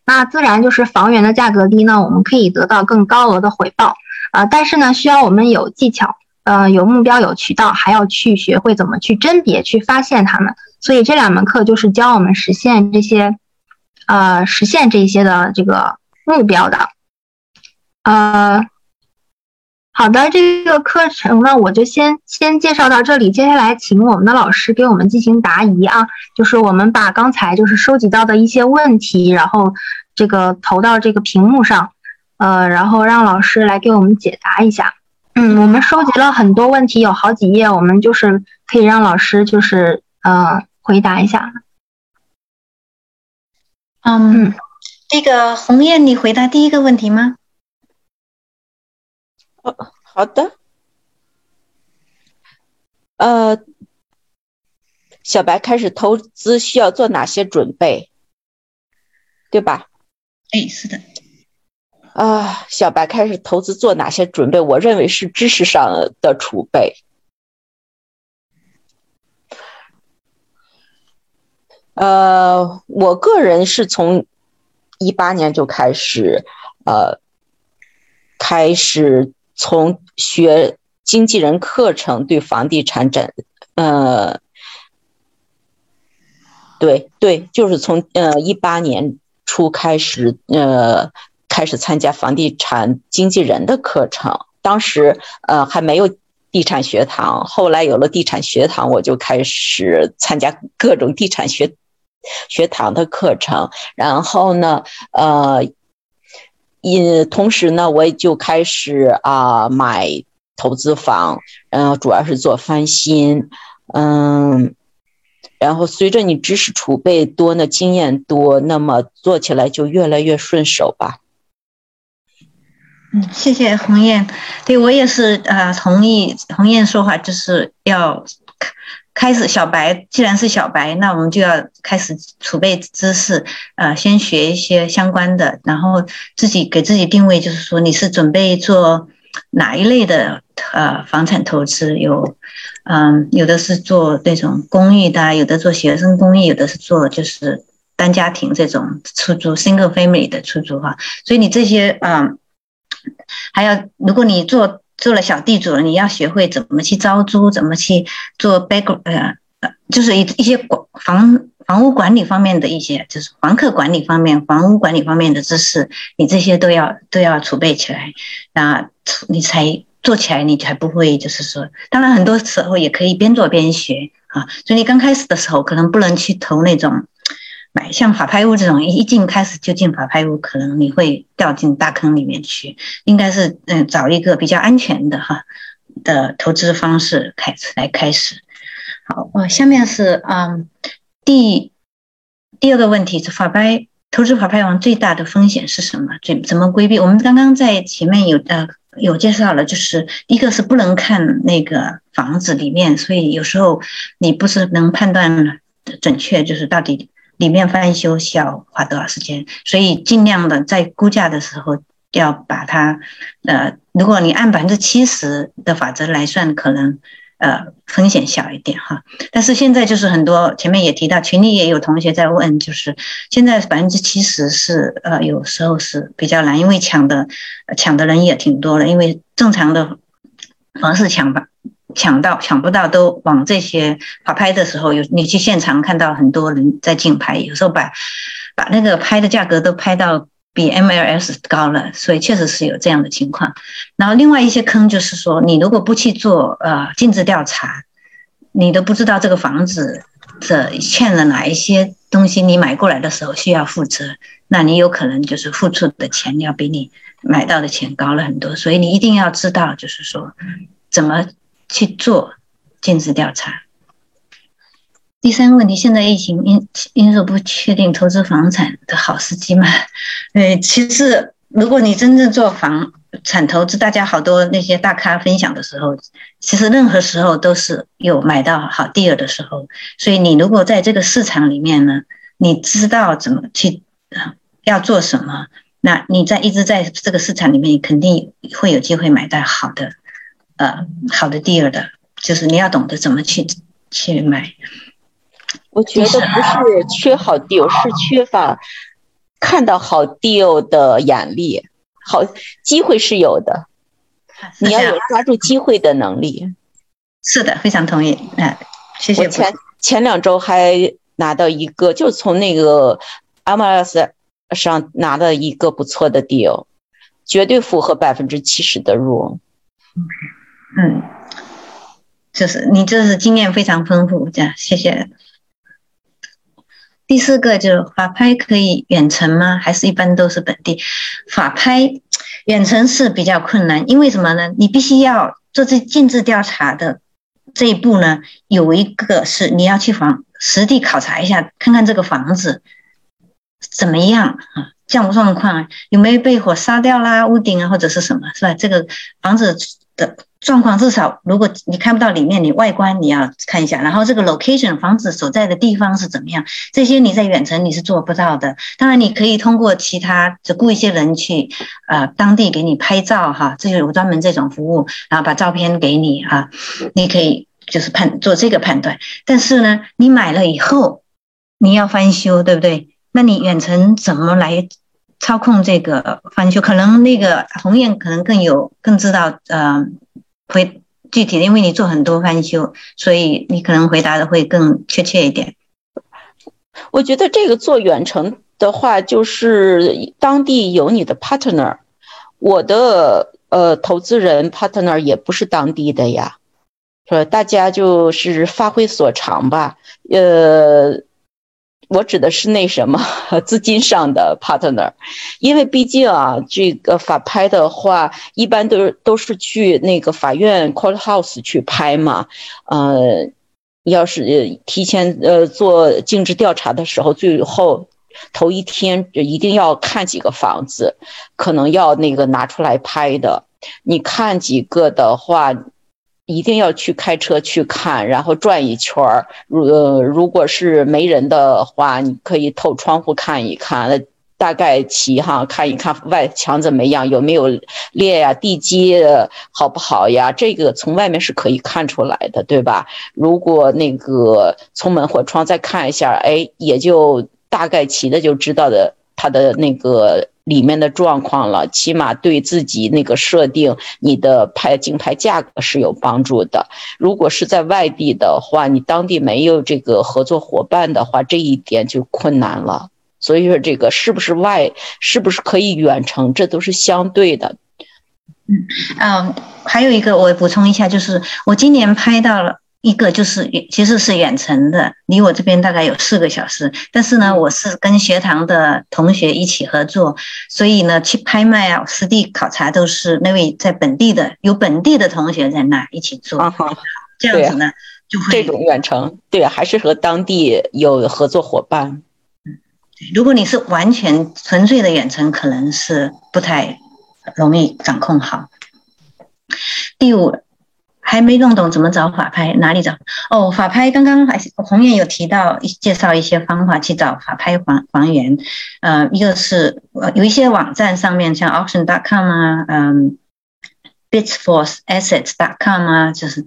那自然就是房源的价格低呢，我们可以得到更高额的回报。啊，但是呢，需要我们有技巧，呃，有目标，有渠道，还要去学会怎么去甄别，去发现它们。所以这两门课就是教我们实现这些，呃，实现这些的这个目标的。呃，好的，这个课程呢，我就先先介绍到这里。接下来，请我们的老师给我们进行答疑啊，就是我们把刚才就是收集到的一些问题，然后这个投到这个屏幕上，呃，然后让老师来给我们解答一下。嗯，我们收集了很多问题，有好几页，我们就是可以让老师就是呃。回答一下。嗯，这个红艳，你回答第一个问题吗？哦，好的。呃，小白开始投资需要做哪些准备？对吧？哎，是的。啊，小白开始投资做哪些准备？我认为是知识上的储备。呃，我个人是从一八年就开始，呃，开始从学经纪人课程对房地产展，呃，对对，就是从呃一八年初开始，呃，开始参加房地产经纪人的课程。当时呃还没有地产学堂，后来有了地产学堂，我就开始参加各种地产学。学堂的课程，然后呢，呃，也同时呢，我也就开始啊买投资房，然后主要是做翻新，嗯，然后随着你知识储备多呢，经验多，那么做起来就越来越顺手吧。嗯，谢谢鸿雁。对我也是呃同意鸿雁说法，就是要开始小白，既然是小白，那我们就要开始储备知识，呃，先学一些相关的，然后自己给自己定位，就是说你是准备做哪一类的呃房产投资？有，嗯，有的是做那种公寓的，有的做学生公寓，有的是做就是单家庭这种出租 single family 的出租哈。所以你这些嗯。还要，如果你做做了小地主了，你要学会怎么去招租，怎么去做 back 呃呃，就是一一些管房房屋管理方面的一些，就是房客管理方面、房屋管理方面的知识，你这些都要都要储备起来，那你才做起来，你才不会就是说，当然很多时候也可以边做边学啊。所以你刚开始的时候，可能不能去投那种。买像法拍屋这种一进开始就进法拍屋，可能你会掉进大坑里面去。应该是嗯找一个比较安全的哈的投资方式开始来开始。好，我，下面是嗯第第二个问题是法拍投资法拍王最大的风险是什么？怎怎么规避？我们刚刚在前面有呃有介绍了，就是一个是不能看那个房子里面，所以有时候你不是能判断准确，就是到底。里面翻修需要花多少时间？所以尽量的在估价的时候要把它，呃，如果你按百分之七十的法则来算，可能呃风险小一点哈。但是现在就是很多前面也提到，群里也有同学在问，就是现在百分之七十是呃有时候是比较难，因为抢的抢的人也挺多了，因为正常的房市抢吧。抢到抢不到都往这些跑拍的时候，有你去现场看到很多人在竞拍，有时候把把那个拍的价格都拍到比 MLS 高了，所以确实是有这样的情况。然后另外一些坑就是说，你如果不去做呃尽职调查，你都不知道这个房子的欠了哪一些东西，你买过来的时候需要负责，那你有可能就是付出的钱要比你买到的钱高了很多，所以你一定要知道，就是说怎么。去做尽职调查。第三个问题，现在疫情因因素不确定，投资房产的好时机吗？[laughs] 呃，其实如果你真正做房产投资，大家好多那些大咖分享的时候，其实任何时候都是有买到好地儿的时候。所以你如果在这个市场里面呢，你知道怎么去要做什么，那你在一直在这个市场里面，肯定会有机会买到好的。呃，好的 deal 的，就是你要懂得怎么去去买。我觉得不是缺好 deal，是缺乏看到好 deal 的眼力。好机会是有的，你要有抓住机会的能力。是的，非常同意。哎，谢谢。前前两周还拿到一个，就从那个 MLS 上拿到一个不错的 deal，绝对符合百分之七十的 rule。嗯，就是你这是经验非常丰富，这样谢谢。第四个就是法拍可以远程吗？还是一般都是本地？法拍远程是比较困难，因为什么呢？你必须要做这尽职调查的这一步呢，有一个是你要去房实地考察一下，看看这个房子怎么样啊，降不状况有没有被火烧掉啦，屋顶啊或者是什么，是吧？这个房子状况至少，如果你看不到里面，你外观你要看一下，然后这个 location 房子所在的地方是怎么样，这些你在远程你是做不到的。当然，你可以通过其他就雇一些人去，呃，当地给你拍照哈，这就有专门这种服务，然后把照片给你哈，你可以就是判做这个判断。但是呢，你买了以后你要翻修，对不对？那你远程怎么来操控这个翻修？可能那个红艳可能更有更知道，呃。回具体的，因为你做很多翻修，所以你可能回答的会更确切一点。我觉得这个做远程的话，就是当地有你的 partner，我的呃投资人 partner 也不是当地的呀，说大家就是发挥所长吧，呃。我指的是那什么资金上的 partner，因为毕竟啊，这个法拍的话，一般都是都是去那个法院 court house 去拍嘛。呃，要是提前呃做尽职调查的时候，最后头一天一定要看几个房子，可能要那个拿出来拍的。你看几个的话，一定要去开车去看，然后转一圈儿。如呃，如果是没人的话，你可以透窗户看一看。大概齐哈，看一看外墙怎么样，有没有裂呀？地基好不好呀？这个从外面是可以看出来的，对吧？如果那个从门或窗再看一下，哎，也就大概齐的就知道的它的那个里面的状况了。起码对自己那个设定你的拍竞拍价格是有帮助的。如果是在外地的话，你当地没有这个合作伙伴的话，这一点就困难了。所以说，这个是不是外，是不是可以远程，这都是相对的。嗯嗯，还有一个我补充一下，就是我今年拍到了一个，就是其实是远程的，离我这边大概有四个小时。但是呢，我是跟学堂的同学一起合作，所以呢，去拍卖啊、实地考察都是那位在本地的，有本地的同学在那一起做。这样子呢，就会这种远程，对，还是和当地有合作伙伴。如果你是完全纯粹的远程，可能是不太容易掌控好。第五，还没弄懂怎么找法拍，哪里找？哦，法拍刚刚还是红艳有提到介绍一些方法去找法拍还还原。呃，一个是呃有一些网站上面像 auction.com 啊，嗯，bitsforceassets.com 啊，就是。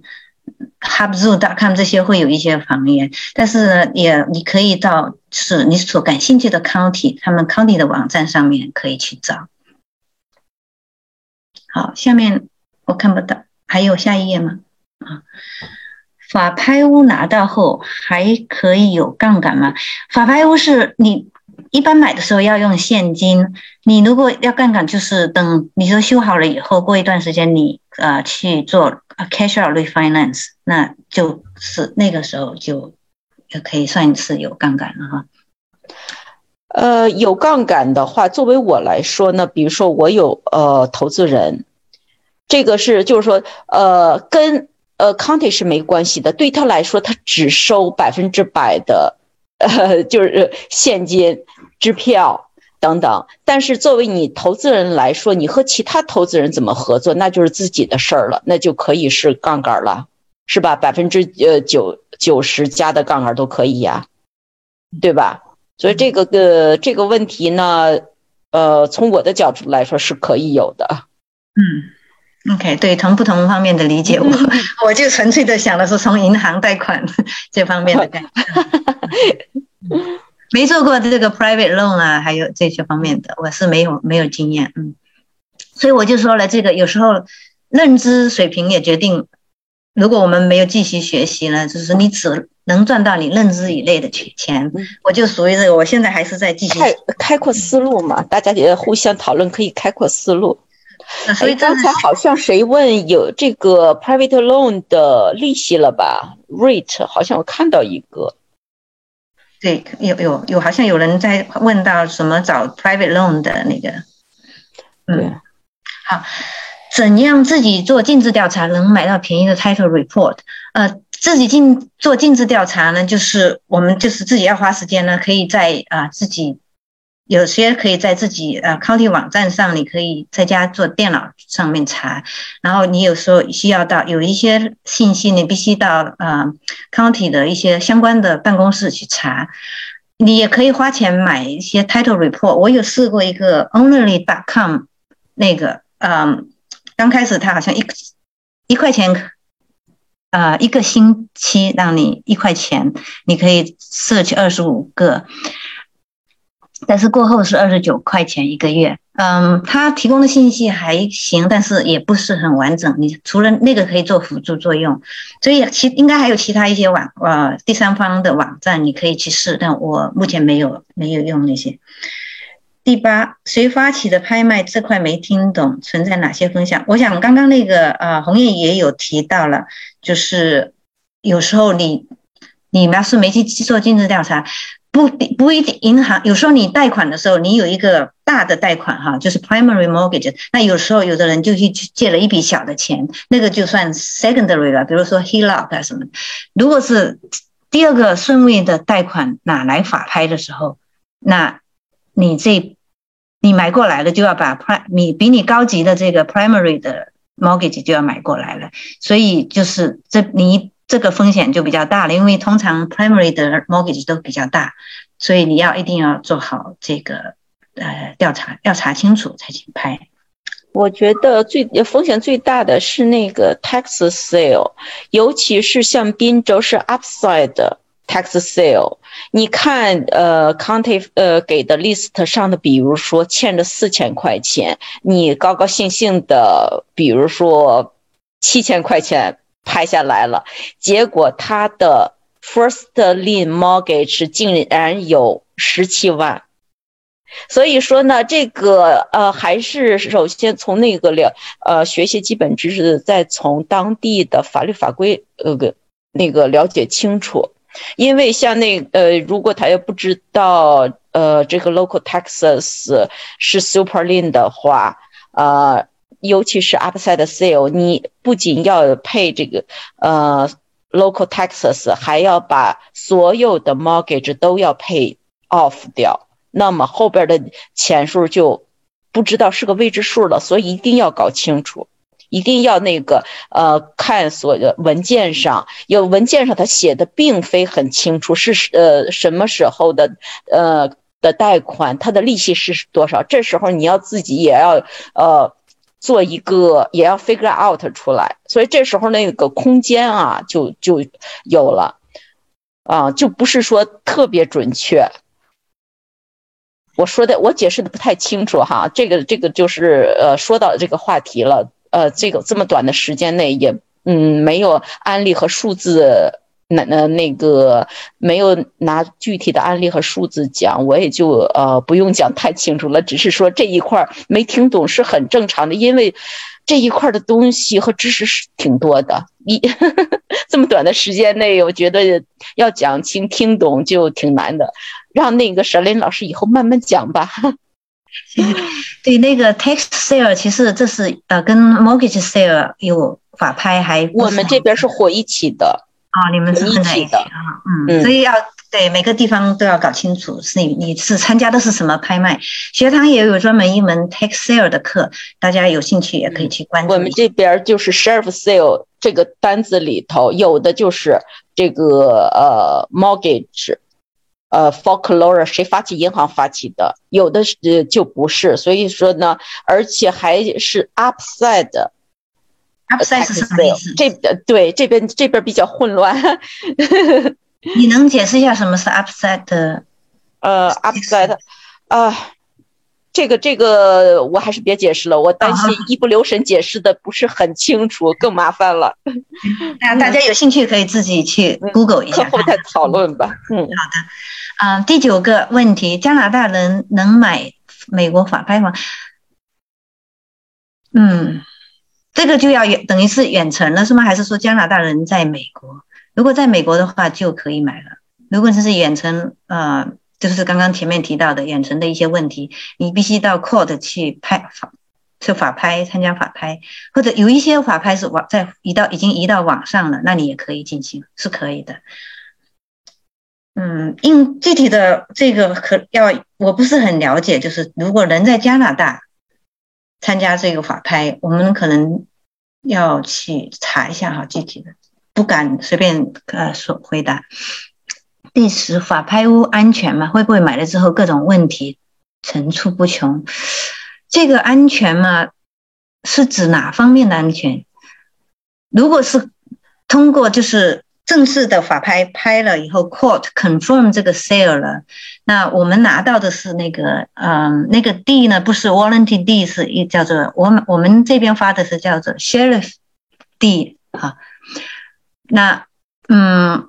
Hubzoo.com 这些会有一些房源，但是，也你可以到是你所感兴趣的 county，他们 county 的网站上面可以去找。好，下面我看不到，还有下一页吗？啊，法拍屋拿到后还可以有杠杆吗？法拍屋是你一般买的时候要用现金，你如果要杠杆，就是等你说修好了以后，过一段时间你呃去做。，cash out refinance，那就是那个时候就就可以算是有杠杆了哈。呃，有杠杆的话，作为我来说呢，比如说我有呃投资人，这个是就是说呃跟呃 county 是没关系的，对他来说他只收百分之百的呃就是现金支票。等等，但是作为你投资人来说，你和其他投资人怎么合作，那就是自己的事儿了，那就可以是杠杆了，是吧？百分之呃九九十加的杠杆都可以呀，对吧？所以这个个这个问题呢，呃，从我的角度来说是可以有的。嗯，OK，对，从不同方面的理解，我 [laughs] 我就纯粹的想的是从银行贷款 [laughs] 这方面的概念。没做过这个 private loan 啊，还有这些方面的，我是没有没有经验，嗯，所以我就说了，这个有时候认知水平也决定，如果我们没有继续学习呢，就是你只能赚到你认知以内的钱。我就属于这个，我现在还是在继续开开阔思路嘛，大家也互相讨论，可以开阔思路。所以刚才好像谁问有这个 private loan 的利息了吧？rate 好像我看到一个。对，有有有，好像有人在问到什么找 private loan 的那个，嗯，好，怎样自己做尽职调查能买到便宜的 title report？呃，自己进做尽职调查呢，就是我们就是自己要花时间呢，可以在啊自己。有些可以在自己呃 county 网站上，你可以在家做电脑上面查，然后你有时候需要到有一些信息，你必须到呃 county 的一些相关的办公室去查。你也可以花钱买一些 title report。我有试过一个 only.com 那个，嗯，刚开始它好像一一块钱，呃，一个星期让你一块钱，你可以 search 二十五个。但是过后是二十九块钱一个月，嗯，他提供的信息还行，但是也不是很完整。你除了那个可以做辅助作用，所以其应该还有其他一些网呃第三方的网站你可以去试，但我目前没有没有用那些。第八，谁发起的拍卖这块没听懂，存在哪些风险？我想刚刚那个呃红叶也有提到了，就是有时候你你要是没去做尽职调查。不不一定，银行有时候你贷款的时候，你有一个大的贷款哈，就是 primary mortgage。那有时候有的人就去借了一笔小的钱，那个就算 secondary 了。比如说 HELOC 啊什么。如果是第二个顺位的贷款哪来法拍的时候，那你这你买过来了，就要把 prim 你比你高级的这个 primary 的 mortgage 就要买过来了，所以就是这你这个风险就比较大了，因为通常 primary 的 mortgage 都比较大，所以你要一定要做好这个呃调查，要查清楚才行拍。我觉得最风险最大的是那个 tax sale，尤其是像滨州是 upside 的 tax sale。你看，呃，county 呃给的 list 上的，比如说欠着四千块钱，你高高兴兴的，比如说七千块钱拍下来了，结果他的 first lien mortgage 竟然有十七万。所以说呢，这个呃，还是首先从那个了呃学习基本知识，再从当地的法律法规呃个那个了解清楚。因为像那呃，如果他要不知道呃这个 local taxes 是 super lien 的话，呃，尤其是 upside sale，你不仅要配这个呃 local taxes，还要把所有的 mortgage 都要配 off 掉。那么后边的钱数就不知道是个未知数了，所以一定要搞清楚，一定要那个呃看所的文件上有文件上他写的并非很清楚是呃什么时候的呃的贷款，它的利息是多少，这时候你要自己也要呃做一个也要 figure out 出来，所以这时候那个空间啊就就有了。啊，就不是说特别准确。我说的，我解释的不太清楚哈，这个这个就是呃，说到这个话题了，呃，这个这么短的时间内也嗯没有案例和数字，那那那个没有拿具体的案例和数字讲，我也就呃不用讲太清楚了，只是说这一块没听懂是很正常的，因为这一块的东西和知识是挺多的，一 [laughs] 这么短的时间内，我觉得要讲清听懂就挺难的。让那个沈林老师以后慢慢讲吧。[laughs] 对，那个 tax sale 其实这是呃跟 mortgage sale 有法拍，还我们这边是火一起的啊，你们是混在一起啊，嗯，所以要对每个地方都要搞清楚，是你你是参加的是什么拍卖。学堂也有专门一门 tax sale 的课，大家有兴趣也可以去关注。我们这边就是 sheriff sale 这个单子里头有的就是这个呃 mortgage。呃，folklore 谁发起？银行发起的，有的是就不是。所以说呢，而且还是 upside。Upside 是什么意思？这对这边这边比较混乱。[laughs] 你能解释一下什么是 upset？呃，upset 啊，这个这个我还是别解释了，我担心一不留神解释的不是很清楚，更麻烦了。[laughs] 那大家有兴趣可以自己去 Google 一下，课后再讨论吧。嗯，好的。啊，第九个问题，加拿大人能买美国法拍吗？嗯，这个就要远，等于是远程了，是吗？还是说加拿大人在美国？如果在美国的话，就可以买了。如果这是远程，呃，就是刚刚前面提到的远程的一些问题，你必须到 court 去拍法，去法拍参加法拍，或者有一些法拍是网在移到已经移到网上了，那你也可以进行，是可以的。嗯，应具体的这个可要我不是很了解，就是如果人在加拿大参加这个法拍，我们可能要去查一下哈，具体的不敢随便呃说回答。第十，法拍屋安全吗？会不会买了之后各种问题层出不穷？这个安全嘛，是指哪方面的安全？如果是通过就是。正式的法拍拍了以后，court confirm 这个 sale 了，那我们拿到的是那个，嗯，那个 D 呢，不是 warranty D，是一叫做我们我们这边发的是叫做 sheriff D 哈。那嗯，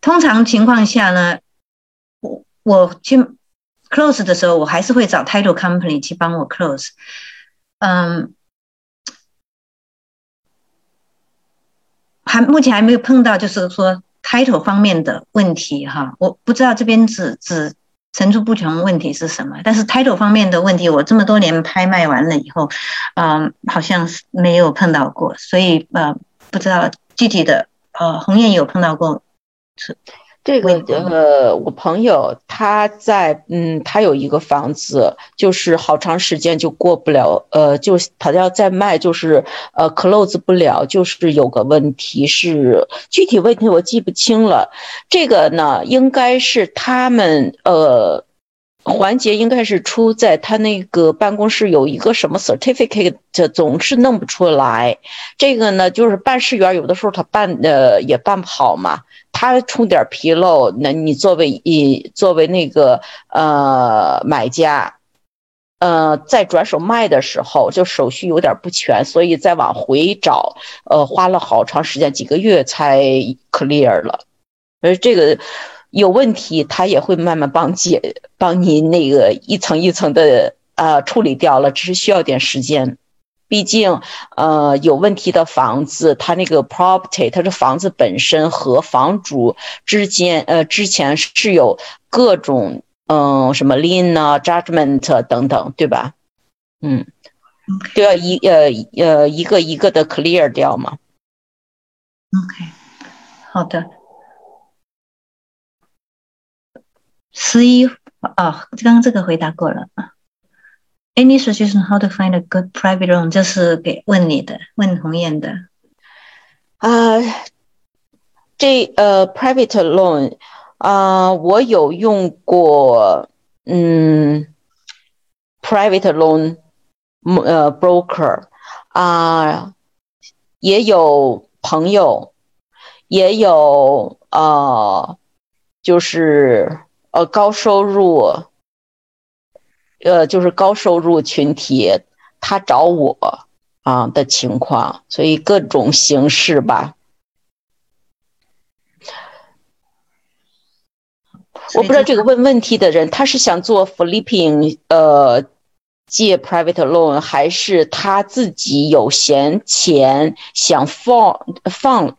通常情况下呢，我我去 close 的时候，我还是会找 title company 去帮我 close，嗯。还目前还没有碰到，就是说 title 方面的问题哈，我不知道这边指指层出不穷问题是什么，但是 title 方面的问题，我这么多年拍卖完了以后，嗯，好像是没有碰到过，所以呃，不知道具体的呃，红艳有碰到过是。这个呃，我朋友他在嗯，他有一个房子，就是好长时间就过不了，呃，就他要再卖，就是呃，close 不了，就是有个问题是具体问题我记不清了。这个呢，应该是他们呃。环节应该是出在他那个办公室有一个什么 certificate，总是弄不出来。这个呢，就是办事员有的时候他办呃也办不好嘛，他出点纰漏，那你作为一作为那个呃买家，呃在转手卖的时候就手续有点不全，所以再往回找，呃花了好长时间，几个月才 clear 了。而这个。有问题，他也会慢慢帮解，帮你那个一层一层的呃处理掉了，只是需要点时间。毕竟，呃，有问题的房子，它那个 property，它的房子本身和房主之间，呃，之前是有各种嗯什么 lien 啊、judgment 等等，对吧？嗯，都要一呃呃一个一个的 clear 掉嘛。OK，好的。十一啊，刚刚这个回答过了啊。Any suggestion how to find a good private loan？这是给问你的，问红艳的。啊，这呃，private loan 啊，我有用过，嗯，private loan，呃，broker 啊，也有朋友，也有啊，就是。呃，高收入，呃，就是高收入群体，他找我啊的情况，所以各种形式吧。我不知道这个问问题的人，他是想做 flipping，呃，借 private loan，还是他自己有闲钱想放放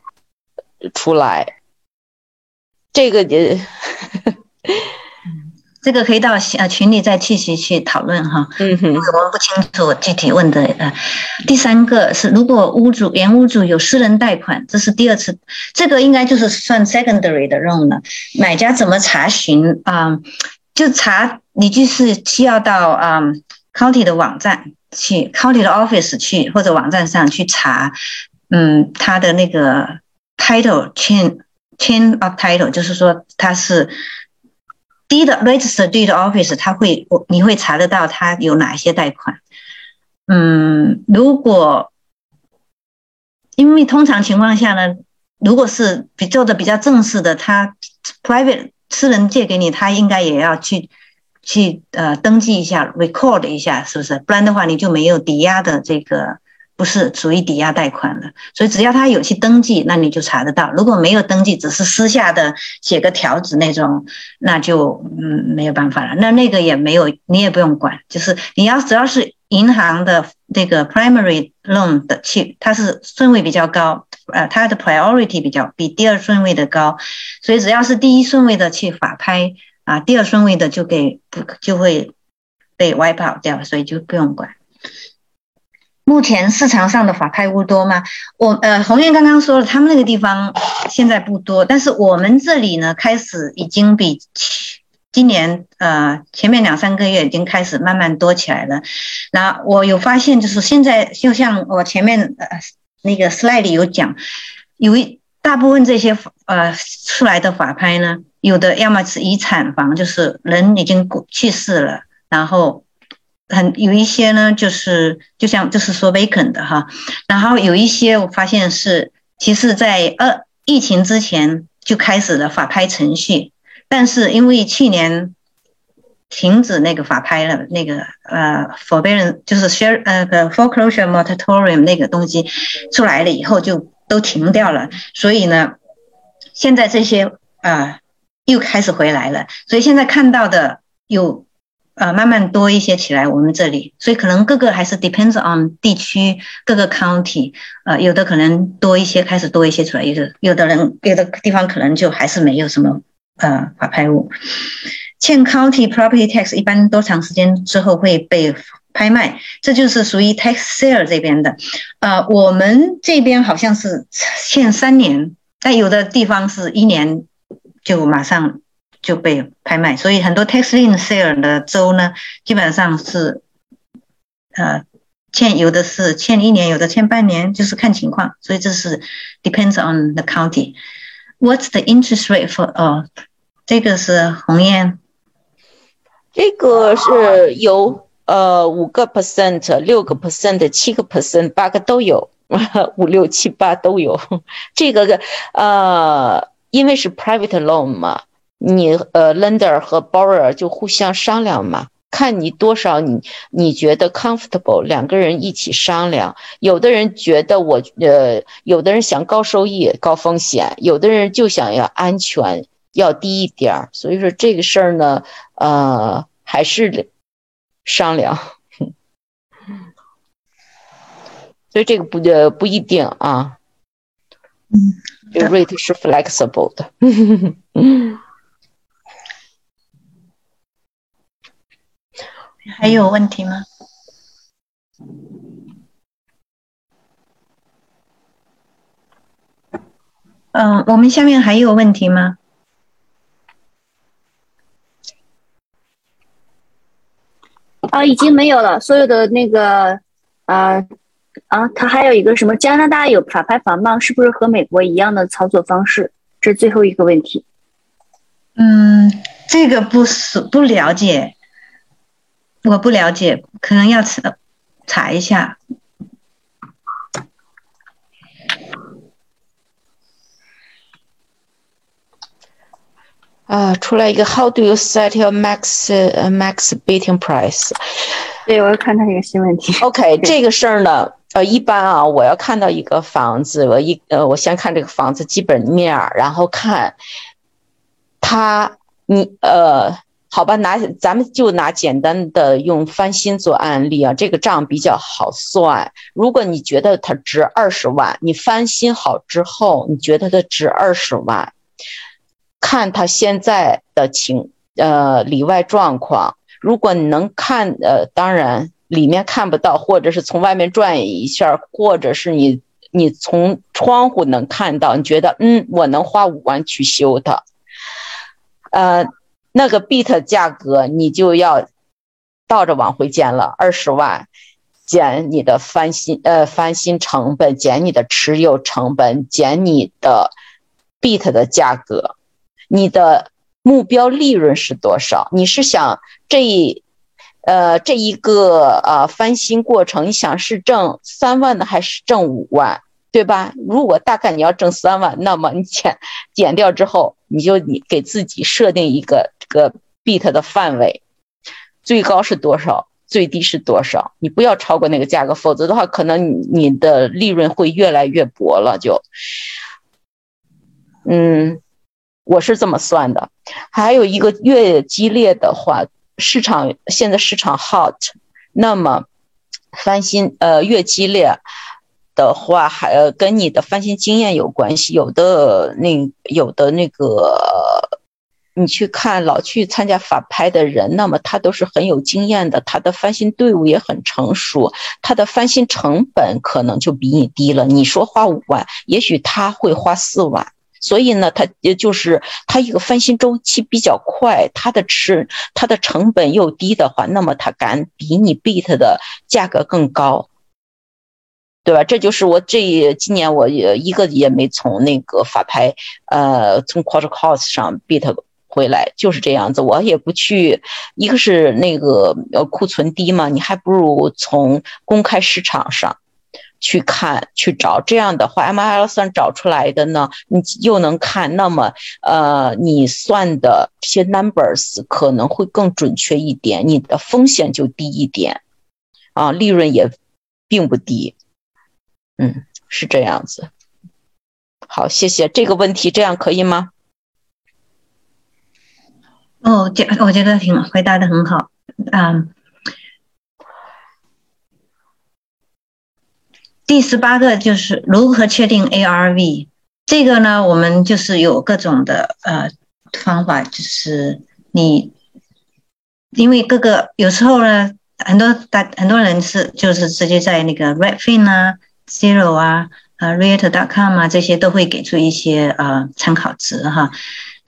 出来？这个呃。这个可以到呃群里再继续去讨论哈。嗯哼，我们不清楚具体问的呃。第三个是，如果屋主原屋主有私人贷款，这是第二次，这个应该就是算 secondary 的 loan 了。买家怎么查询啊？就查你就是需要到啊 county 的网站去，county 的 office 去或者网站上去查，嗯，他的那个 title chain chain of title，就是说他是。第的 register deed office，他会，你会查得到他有哪些贷款。嗯，如果因为通常情况下呢，如果是比做的比较正式的，他 private 私人借给你，他应该也要去去呃登记一下，record 一下，是不是？不然的话，你就没有抵押的这个。不是属于抵押贷款了，所以只要他有去登记，那你就查得到。如果没有登记，只是私下的写个条子那种，那就嗯没有办法了。那那个也没有，你也不用管。就是你要只要是银行的这个 primary loan 的去，它是顺位比较高，呃，它的 priority 比较比第二顺位的高，所以只要是第一顺位的去法拍啊，第二顺位的就给不就会被 wipe out 掉，所以就不用管。目前市场上的法拍屋多吗？我呃，红艳刚刚说了，他们那个地方现在不多，但是我们这里呢，开始已经比今年呃前面两三个月已经开始慢慢多起来了。那我有发现，就是现在就像我前面呃那个 slide 里有讲，有一大部分这些呃出来的法拍呢，有的要么是遗产房，就是人已经过去世了，然后。很有一些呢，就是就像就是说 vacant 的哈，然后有一些我发现是，其实在二疫情之前就开始了法拍程序，但是因为去年停止那个法拍了，那个呃 forbearance 就是 share 呃 foreclosure moratorium 那个东西出来了以后就都停掉了，所以呢，现在这些啊又开始回来了，所以现在看到的有。呃，慢慢多一些起来，我们这里，所以可能各个还是 depends on 地区各个 county，呃，有的可能多一些，开始多一些出来，有的有的人有的地方可能就还是没有什么呃法拍物。欠 county property tax 一般多长时间之后会被拍卖？这就是属于 tax sale 这边的。呃，我们这边好像是欠三年，但有的地方是一年。就马上就被拍卖，所以很多 tax lien sale 的州呢，基本上是呃欠有的是欠一年，有的欠半年，就是看情况，所以这是 depends on the county。What's the interest rate for？哦，这个是鸿雁，这个是有呃五个 percent、六个 percent、七个 percent、八个都有，五六七八都有。这个呃，因为是 private loan 嘛，你呃 lender 和 borrower 就互相商量嘛。看你多少，你你觉得 comfortable，两个人一起商量。有的人觉得我呃，有的人想高收益高风险，有的人就想要安全要低一点儿。所以说这个事儿呢，呃，还是商量。所以这个不呃不一定啊。嗯，这 rate 是 flexible 的。还有问题吗？嗯，我们下面还有问题吗？啊，已经没有了。所有的那个，啊啊，它还有一个什么？加拿大有法拍房吗？是不是和美国一样的操作方式？这是最后一个问题。嗯，这个不是不了解。我不了解，可能要查查一下。啊，出来一个 How do you set your max max bidding price？对，我要看他一个新问题。OK，这个事儿呢，呃，一般啊，我要看到一个房子，我一呃，我先看这个房子基本面，然后看它你呃。好吧，拿咱们就拿简单的用翻新做案例啊，这个账比较好算。如果你觉得它值二十万，你翻新好之后，你觉得它值二十万，看它现在的情呃里外状况。如果你能看呃，当然里面看不到，或者是从外面转一下，或者是你你从窗户能看到，你觉得嗯，我能花五万去修它，呃。那个 bit 价格你就要倒着往回减了，二十万减你的翻新呃翻新成本，减你的持有成本，减你的 bit 的价格，你的目标利润是多少？你是想这一呃这一个呃翻新过程，你想是挣三万的还是挣五万？对吧？如果大概你要挣三万，那么你减减掉之后，你就你给自己设定一个个 bit 的范围，最高是多少，最低是多少？你不要超过那个价格，否则的话，可能你的利润会越来越薄了。就，嗯，我是这么算的。还有一个越激烈的话，市场现在市场 hot，那么翻新呃越激烈。的话，还跟你的翻新经验有关系。有的那有的那个，你去看老去参加法拍的人，那么他都是很有经验的，他的翻新队伍也很成熟，他的翻新成本可能就比你低了。你说花五万，也许他会花四万。所以呢，他也就是他一个翻新周期比较快，他的吃他的成本又低的话，那么他敢比你 beat 的价格更高。对吧？这就是我这今年我也一个也没从那个法拍，呃，从 quarter cost 上 beat 回来，就是这样子。我也不去，一个是那个呃库存低嘛，你还不如从公开市场上去看去找。这样的话，M L 算找出来的呢，你又能看，那么呃，你算的这些 numbers 可能会更准确一点，你的风险就低一点，啊，利润也并不低。嗯，是这样子。好，谢谢这个问题，这样可以吗？哦，这我觉得挺回答的很好。嗯，第十八个就是如何确定 ARV。这个呢，我们就是有各种的呃方法，就是你因为各个有时候呢，很多大很多人是就是直接在那个 Redfin 啊。Zero 啊，呃 r e a t c o m 啊，这些都会给出一些呃参考值哈。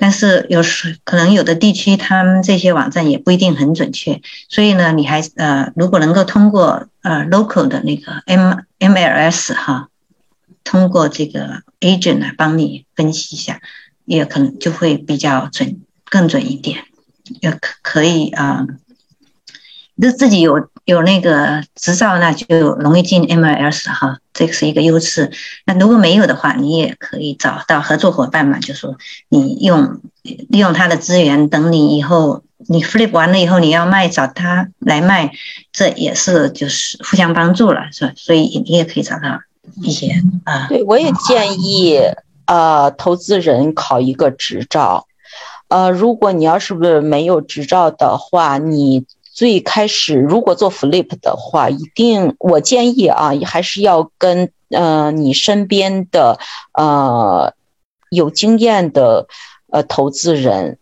但是有时可能有的地区他们这些网站也不一定很准确，所以呢，你还呃如果能够通过呃 local 的那个 M MLS 哈，通过这个 agent 来帮你分析一下，也可能就会比较准更准一点，也可可以啊。就自己有有那个执照，那就容易进 MLS 哈，这个是一个优势。那如果没有的话，你也可以找到合作伙伴嘛，就说你用利用他的资源，等你以后你 flip 完了以后，你要卖找他来卖，这也是就是互相帮助了，是吧？所以你也可以找到一些啊。对，我也建议呃投资人考一个执照，呃，如果你要是不是没有执照的话，你。最开始，如果做 flip 的话，一定我建议啊，还是要跟呃你身边的呃有经验的呃投资人，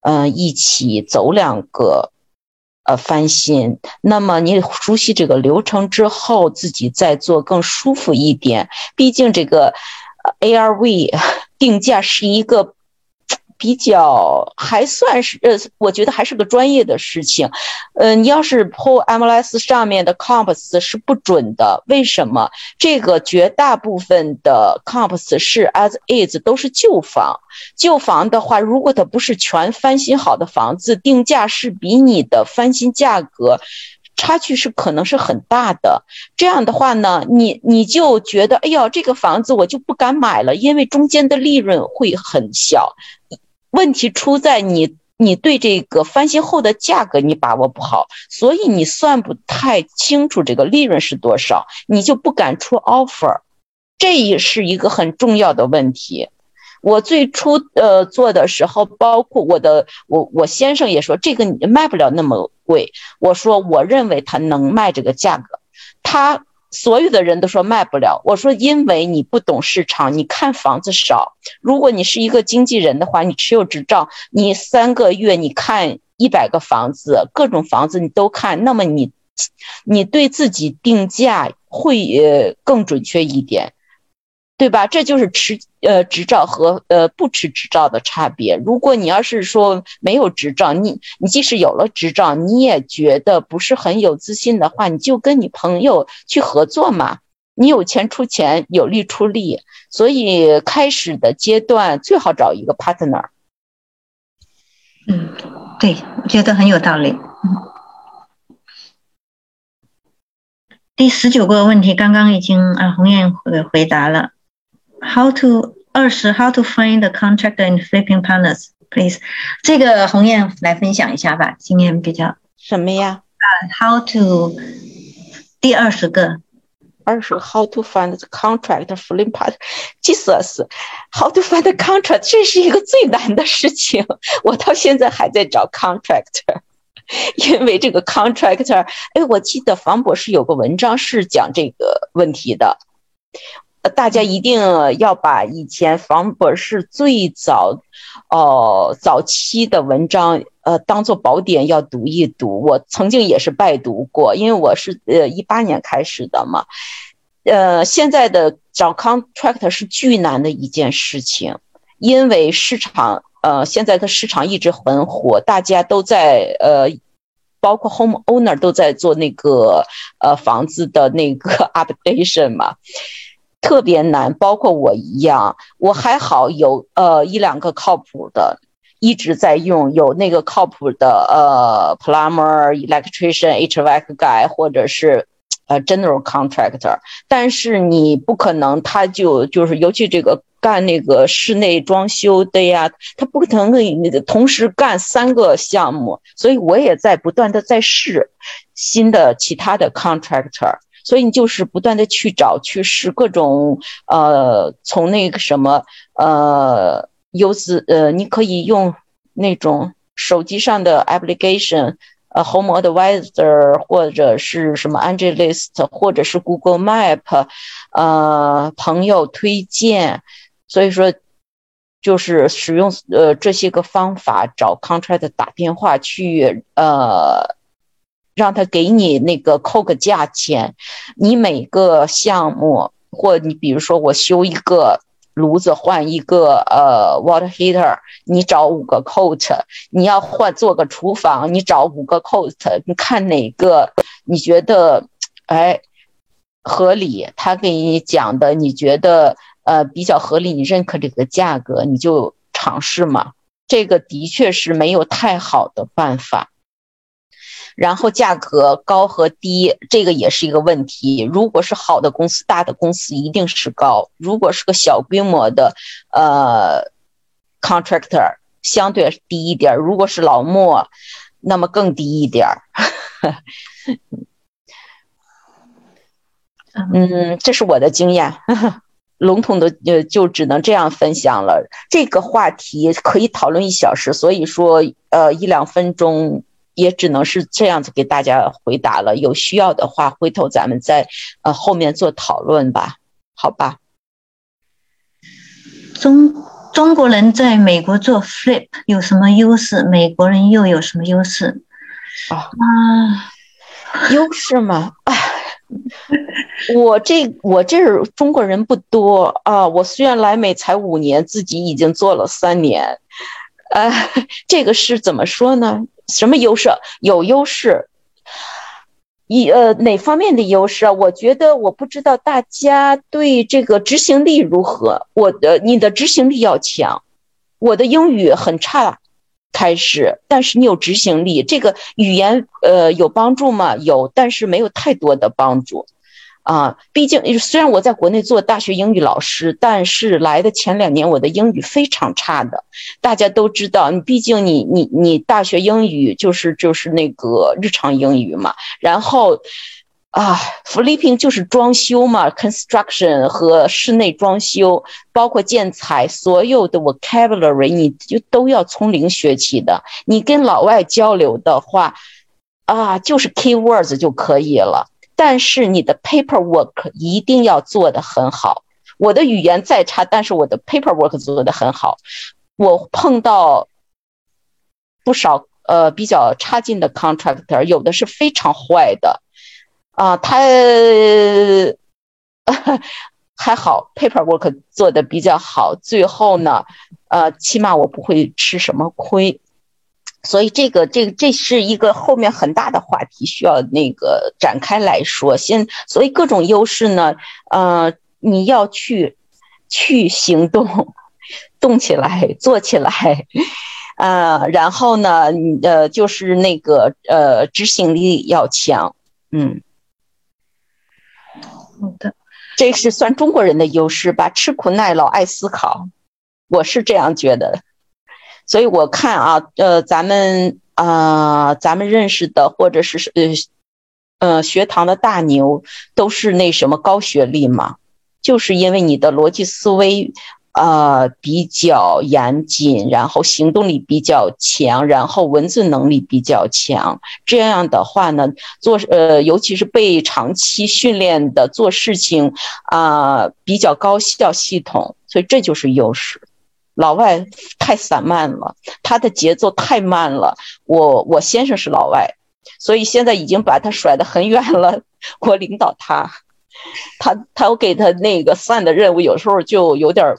嗯一起走两个呃翻新。那么你熟悉这个流程之后，自己再做更舒服一点。毕竟这个 ARV [laughs] 定价是一个。比较还算是呃，我觉得还是个专业的事情，呃，你要是 pull MLS 上面的 comps 是不准的，为什么？这个绝大部分的 comps 是 as is 都是旧房，旧房的话，如果它不是全翻新好的房子，定价是比你的翻新价格差距是可能是很大的。这样的话呢，你你就觉得，哎呦，这个房子我就不敢买了，因为中间的利润会很小。问题出在你，你对这个翻新后的价格你把握不好，所以你算不太清楚这个利润是多少，你就不敢出 offer，这也是一个很重要的问题。我最初呃做的时候，包括我的我我先生也说这个你卖不了那么贵，我说我认为他能卖这个价格，他。所有的人都说卖不了，我说因为你不懂市场，你看房子少。如果你是一个经纪人的话，你持有执照，你三个月你看一百个房子，各种房子你都看，那么你，你对自己定价会呃更准确一点。对吧？这就是持呃执照和呃不持执照的差别。如果你要是说没有执照，你你即使有了执照，你也觉得不是很有自信的话，你就跟你朋友去合作嘛。你有钱出钱，有力出力。所以开始的阶段最好找一个 partner。嗯，对，我觉得很有道理。嗯。第十九个问题，刚刚已经啊红艳回回答了。How to 二十 How to find the contractor and flipping partners, please。这个红艳来分享一下吧，经验比较什么呀？啊，How to 第二十个，二十 How to find the contractor flipping partner。Jesus，How to find the contract，这是一个最难的事情。我到现在还在找 [laughs] contractor，因为这个 [laughs] contractor，哎，我记得房博士有个文章是讲这个问题的。 大家一定要把以前房博士最早，哦，早期的文章，呃，当做宝典要读一读。我曾经也是拜读过，因为我是呃一八年开始的嘛。呃，现在的找 contract 是巨难的一件事情，因为市场，呃，现在的市场一直很火，大家都在，呃，包括 home owner 都在做那个，呃，房子的那个 [laughs] updation 嘛。特别难，包括我一样，我还好有呃一两个靠谱的，一直在用，有那个靠谱的呃 plumber、electrician、HVAC guy 或者是呃 general contractor，但是你不可能他就就是尤其这个干那个室内装修的呀，他不可能那个同时干三个项目，所以我也在不断的在试新的其他的 contractor。所以你就是不断的去找去试各种呃，从那个什么呃，优资呃，你可以用那种手机上的 application，呃，Home Advisor 或者是什么 AngelList 或者是 Google Map，呃，朋友推荐，所以说就是使用呃这些个方法找 contract 打电话去呃。让他给你那个扣个价钱，你每个项目或你比如说我修一个炉子换一个呃 water heater，你找五个 coat，你要换做个厨房，你找五个 coat，你看哪个你觉得哎合理，他给你讲的你觉得呃比较合理，你认可这个价格，你就尝试嘛。这个的确是没有太好的办法。然后价格高和低，这个也是一个问题。如果是好的公司、大的公司，一定是高；如果是个小规模的，呃，contractor，相对低一点。如果是老莫，那么更低一点儿。嗯，这是我的经验，[laughs] 笼统的呃，就只能这样分享了。这个话题可以讨论一小时，所以说呃，一两分钟。也只能是这样子给大家回答了。有需要的话，回头咱们再呃后面做讨论吧，好吧？中中国人在美国做 flip 有什么优势？美国人又有什么优势？啊，优势吗？哎，我这我这儿中国人不多啊。我虽然来美才五年，自己已经做了三年。呃，这个是怎么说呢？什么优势？有优势，一呃哪方面的优势啊？我觉得我不知道大家对这个执行力如何。我的你的执行力要强，我的英语很差，开始，但是你有执行力，这个语言呃有帮助吗？有，但是没有太多的帮助。啊，毕竟虽然我在国内做大学英语老师，但是来的前两年我的英语非常差的。大家都知道，你毕竟你你你大学英语就是就是那个日常英语嘛。然后啊，flipping 就是装修嘛，construction 和室内装修，包括建材，所有的 vocabulary 你就都要从零学起的。你跟老外交流的话，啊，就是 keywords 就可以了。但是你的 paperwork 一定要做得很好。我的语言再差，但是我的 paperwork 做得很好。我碰到不少呃比较差劲的 contractor，有的是非常坏的啊，他 [laughs] 还好 paperwork 做的比较好，最后呢，呃，起码我不会吃什么亏。所以这个这这是一个后面很大的话题，需要那个展开来说。先，所以各种优势呢，呃，你要去去行动，动起来，做起来，呃，然后呢，呃，就是那个呃，执行力要强，嗯，好的，这是算中国人的优势吧？吃苦耐劳，爱思考，我是这样觉得。所以我看啊，呃，咱们啊，咱们认识的或者是呃，呃，学堂的大牛都是那什么高学历嘛，就是因为你的逻辑思维啊比较严谨，然后行动力比较强，然后文字能力比较强，这样的话呢，做呃，尤其是被长期训练的做事情啊比较高效系统，所以这就是优势。老外太散漫了，他的节奏太慢了。我我先生是老外，所以现在已经把他甩得很远了。[laughs] 我领导他，他他我给他那个算的任务，有时候就有点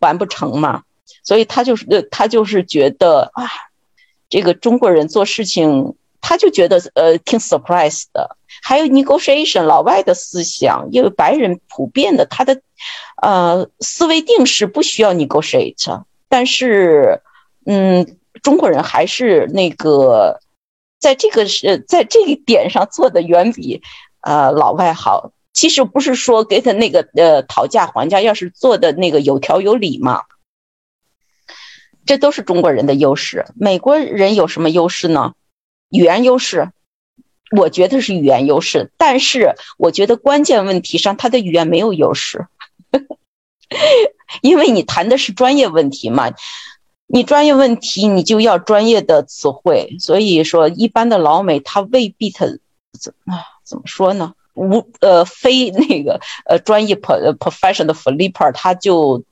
完不成嘛。所以他就是他就是觉得啊，这个中国人做事情，他就觉得呃挺 surprise 的。还有 negotiation，老外的思想，因为白人普遍的他的。呃，思维定式不需要 negotiate，但是，嗯，中国人还是那个，在这个是在这一点上做的远比呃老外好。其实不是说给他那个呃讨价还价，要是做的那个有条有理嘛，这都是中国人的优势。美国人有什么优势呢？语言优势，我觉得是语言优势，但是我觉得关键问题上他的语言没有优势。[laughs] 因为你谈的是专业问题嘛，你专业问题你就要专业的词汇，所以说一般的老美他未必他怎么怎么说呢？无呃非那个呃专业 pro professional flipper 他就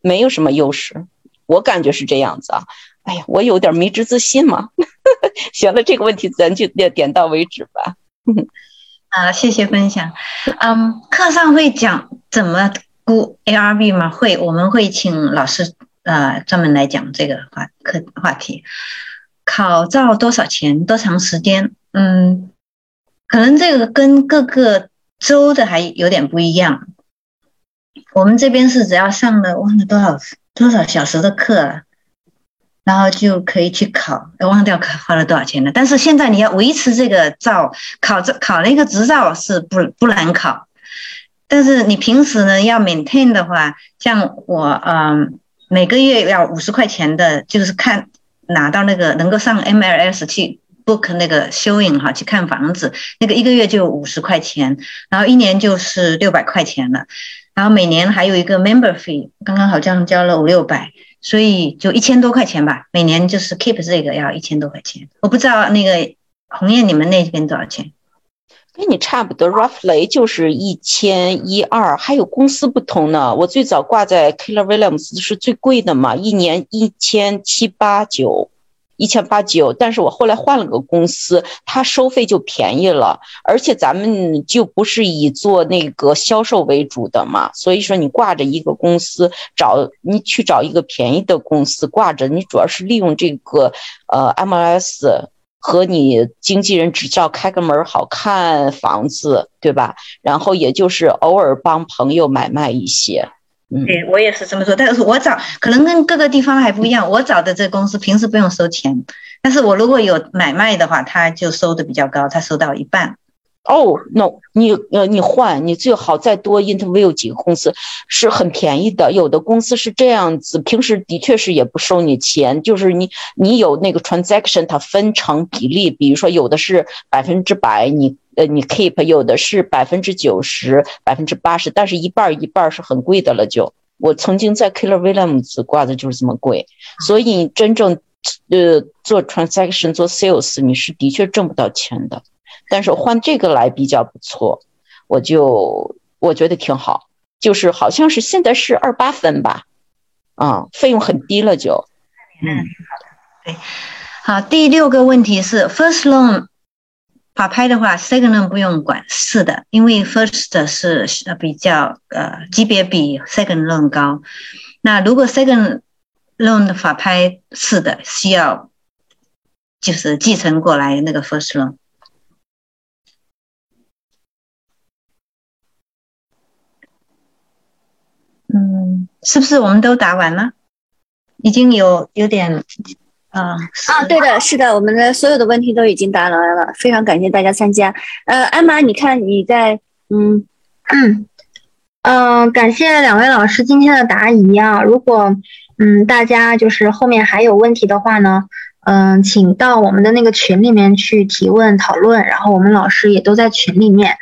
没有什么优势，我感觉是这样子啊。哎呀，我有点迷之自信嘛。[laughs] 行了，这个问题咱就点点到为止吧。[laughs] 啊，谢谢分享。嗯，课上会讲怎么。估 ARV 吗？会，我们会请老师呃专门来讲这个话课话题。考照多少钱？多长时间？嗯，可能这个跟各个州的还有点不一样。我们这边是只要上了忘了多少多少小时的课了，然后就可以去考。忘掉考花了多少钱了。但是现在你要维持这个照考这考那个执照是不不难考，但是你平时呢要 maintain 的话，像我嗯每个月要五十块钱的，就是看。拿到那个能够上 MLS 去 book 那个 showing 哈，去看房子，那个一个月就五十块钱，然后一年就是六百块钱了，然后每年还有一个 member fee，刚刚好像交了五六百，所以就一千多块钱吧，每年就是 keep 这个要一千多块钱，我不知道那个红艳你们那边多少钱？跟你差不多，roughly 就是一千一二，还有公司不同呢。我最早挂在 Killer Williams 是最贵的嘛，一年一千七八九，一千八九。但是我后来换了个公司，它收费就便宜了，而且咱们就不是以做那个销售为主的嘛，所以说你挂着一个公司，找你去找一个便宜的公司挂着，你主要是利用这个呃 MLS。和你经纪人执照开个门，好看房子，对吧？然后也就是偶尔帮朋友买卖一些。嗯，对我也是这么说，但是我找可能跟各个地方还不一样。我找的这公司平时不用收钱，但是我如果有买卖的话，他就收的比较高，他收到一半。哦，no，你呃，你换，你最好再多 interview 几个公司，是很便宜的。有的公司是这样子，平时的确是也不收你钱，就是你你有那个 transaction，它分成比例，比如说有的是百分之百，你呃你 keep，有的是百分之九十、百分之八十，但是一半一半是很贵的了。就。我曾经在 Killer Williams 挂的就是这么贵，所以真正呃做 transaction 做 sales，你是的确挣不到钱的。但是换这个来比较不错，我就我觉得挺好，就是好像是现在是二八分吧，啊，费用很低了就，嗯，对，好，第六个问题是 first loan 法拍的话，second loan 不用管，是的，因为 first 是呃比较呃级别比 second loan 高，那如果 second loan 的法拍是的，需要就是继承过来那个 first loan。嗯，是不是我们都答完了？已经有有点，啊啊，对的，是的，我们的所有的问题都已经答完了，非常感谢大家参加。呃，艾玛，你看你在，嗯嗯嗯，感谢两位老师今天的答疑啊。如果嗯大家就是后面还有问题的话呢，嗯，请到我们的那个群里面去提问讨论，然后我们老师也都在群里面。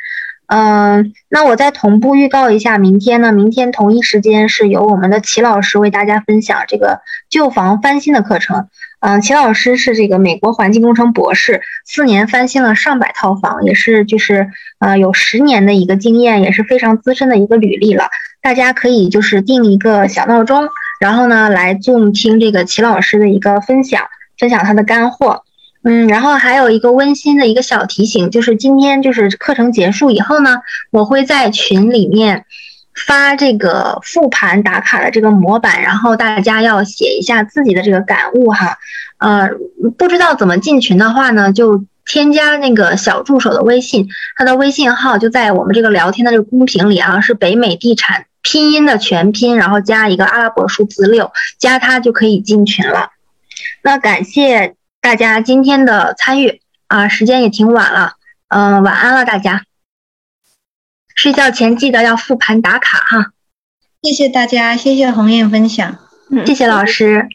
嗯，那我再同步预告一下，明天呢，明天同一时间是由我们的齐老师为大家分享这个旧房翻新的课程。嗯，齐老师是这个美国环境工程博士，四年翻新了上百套房，也是就是呃有十年的一个经验，也是非常资深的一个履历了。大家可以就是定一个小闹钟，然后呢来纵听这个齐老师的一个分享，分享他的干货。嗯，然后还有一个温馨的一个小提醒，就是今天就是课程结束以后呢，我会在群里面发这个复盘打卡的这个模板，然后大家要写一下自己的这个感悟哈。呃，不知道怎么进群的话呢，就添加那个小助手的微信，他的微信号就在我们这个聊天的这个公屏里啊，是北美地产拼音的全拼，然后加一个阿拉伯数字六，加他就可以进群了。那感谢。大家今天的参与啊，时间也挺晚了，嗯，晚安了大家。睡觉前记得要复盘打卡哈。谢谢大家，谢谢鸿雁分享，谢谢老师。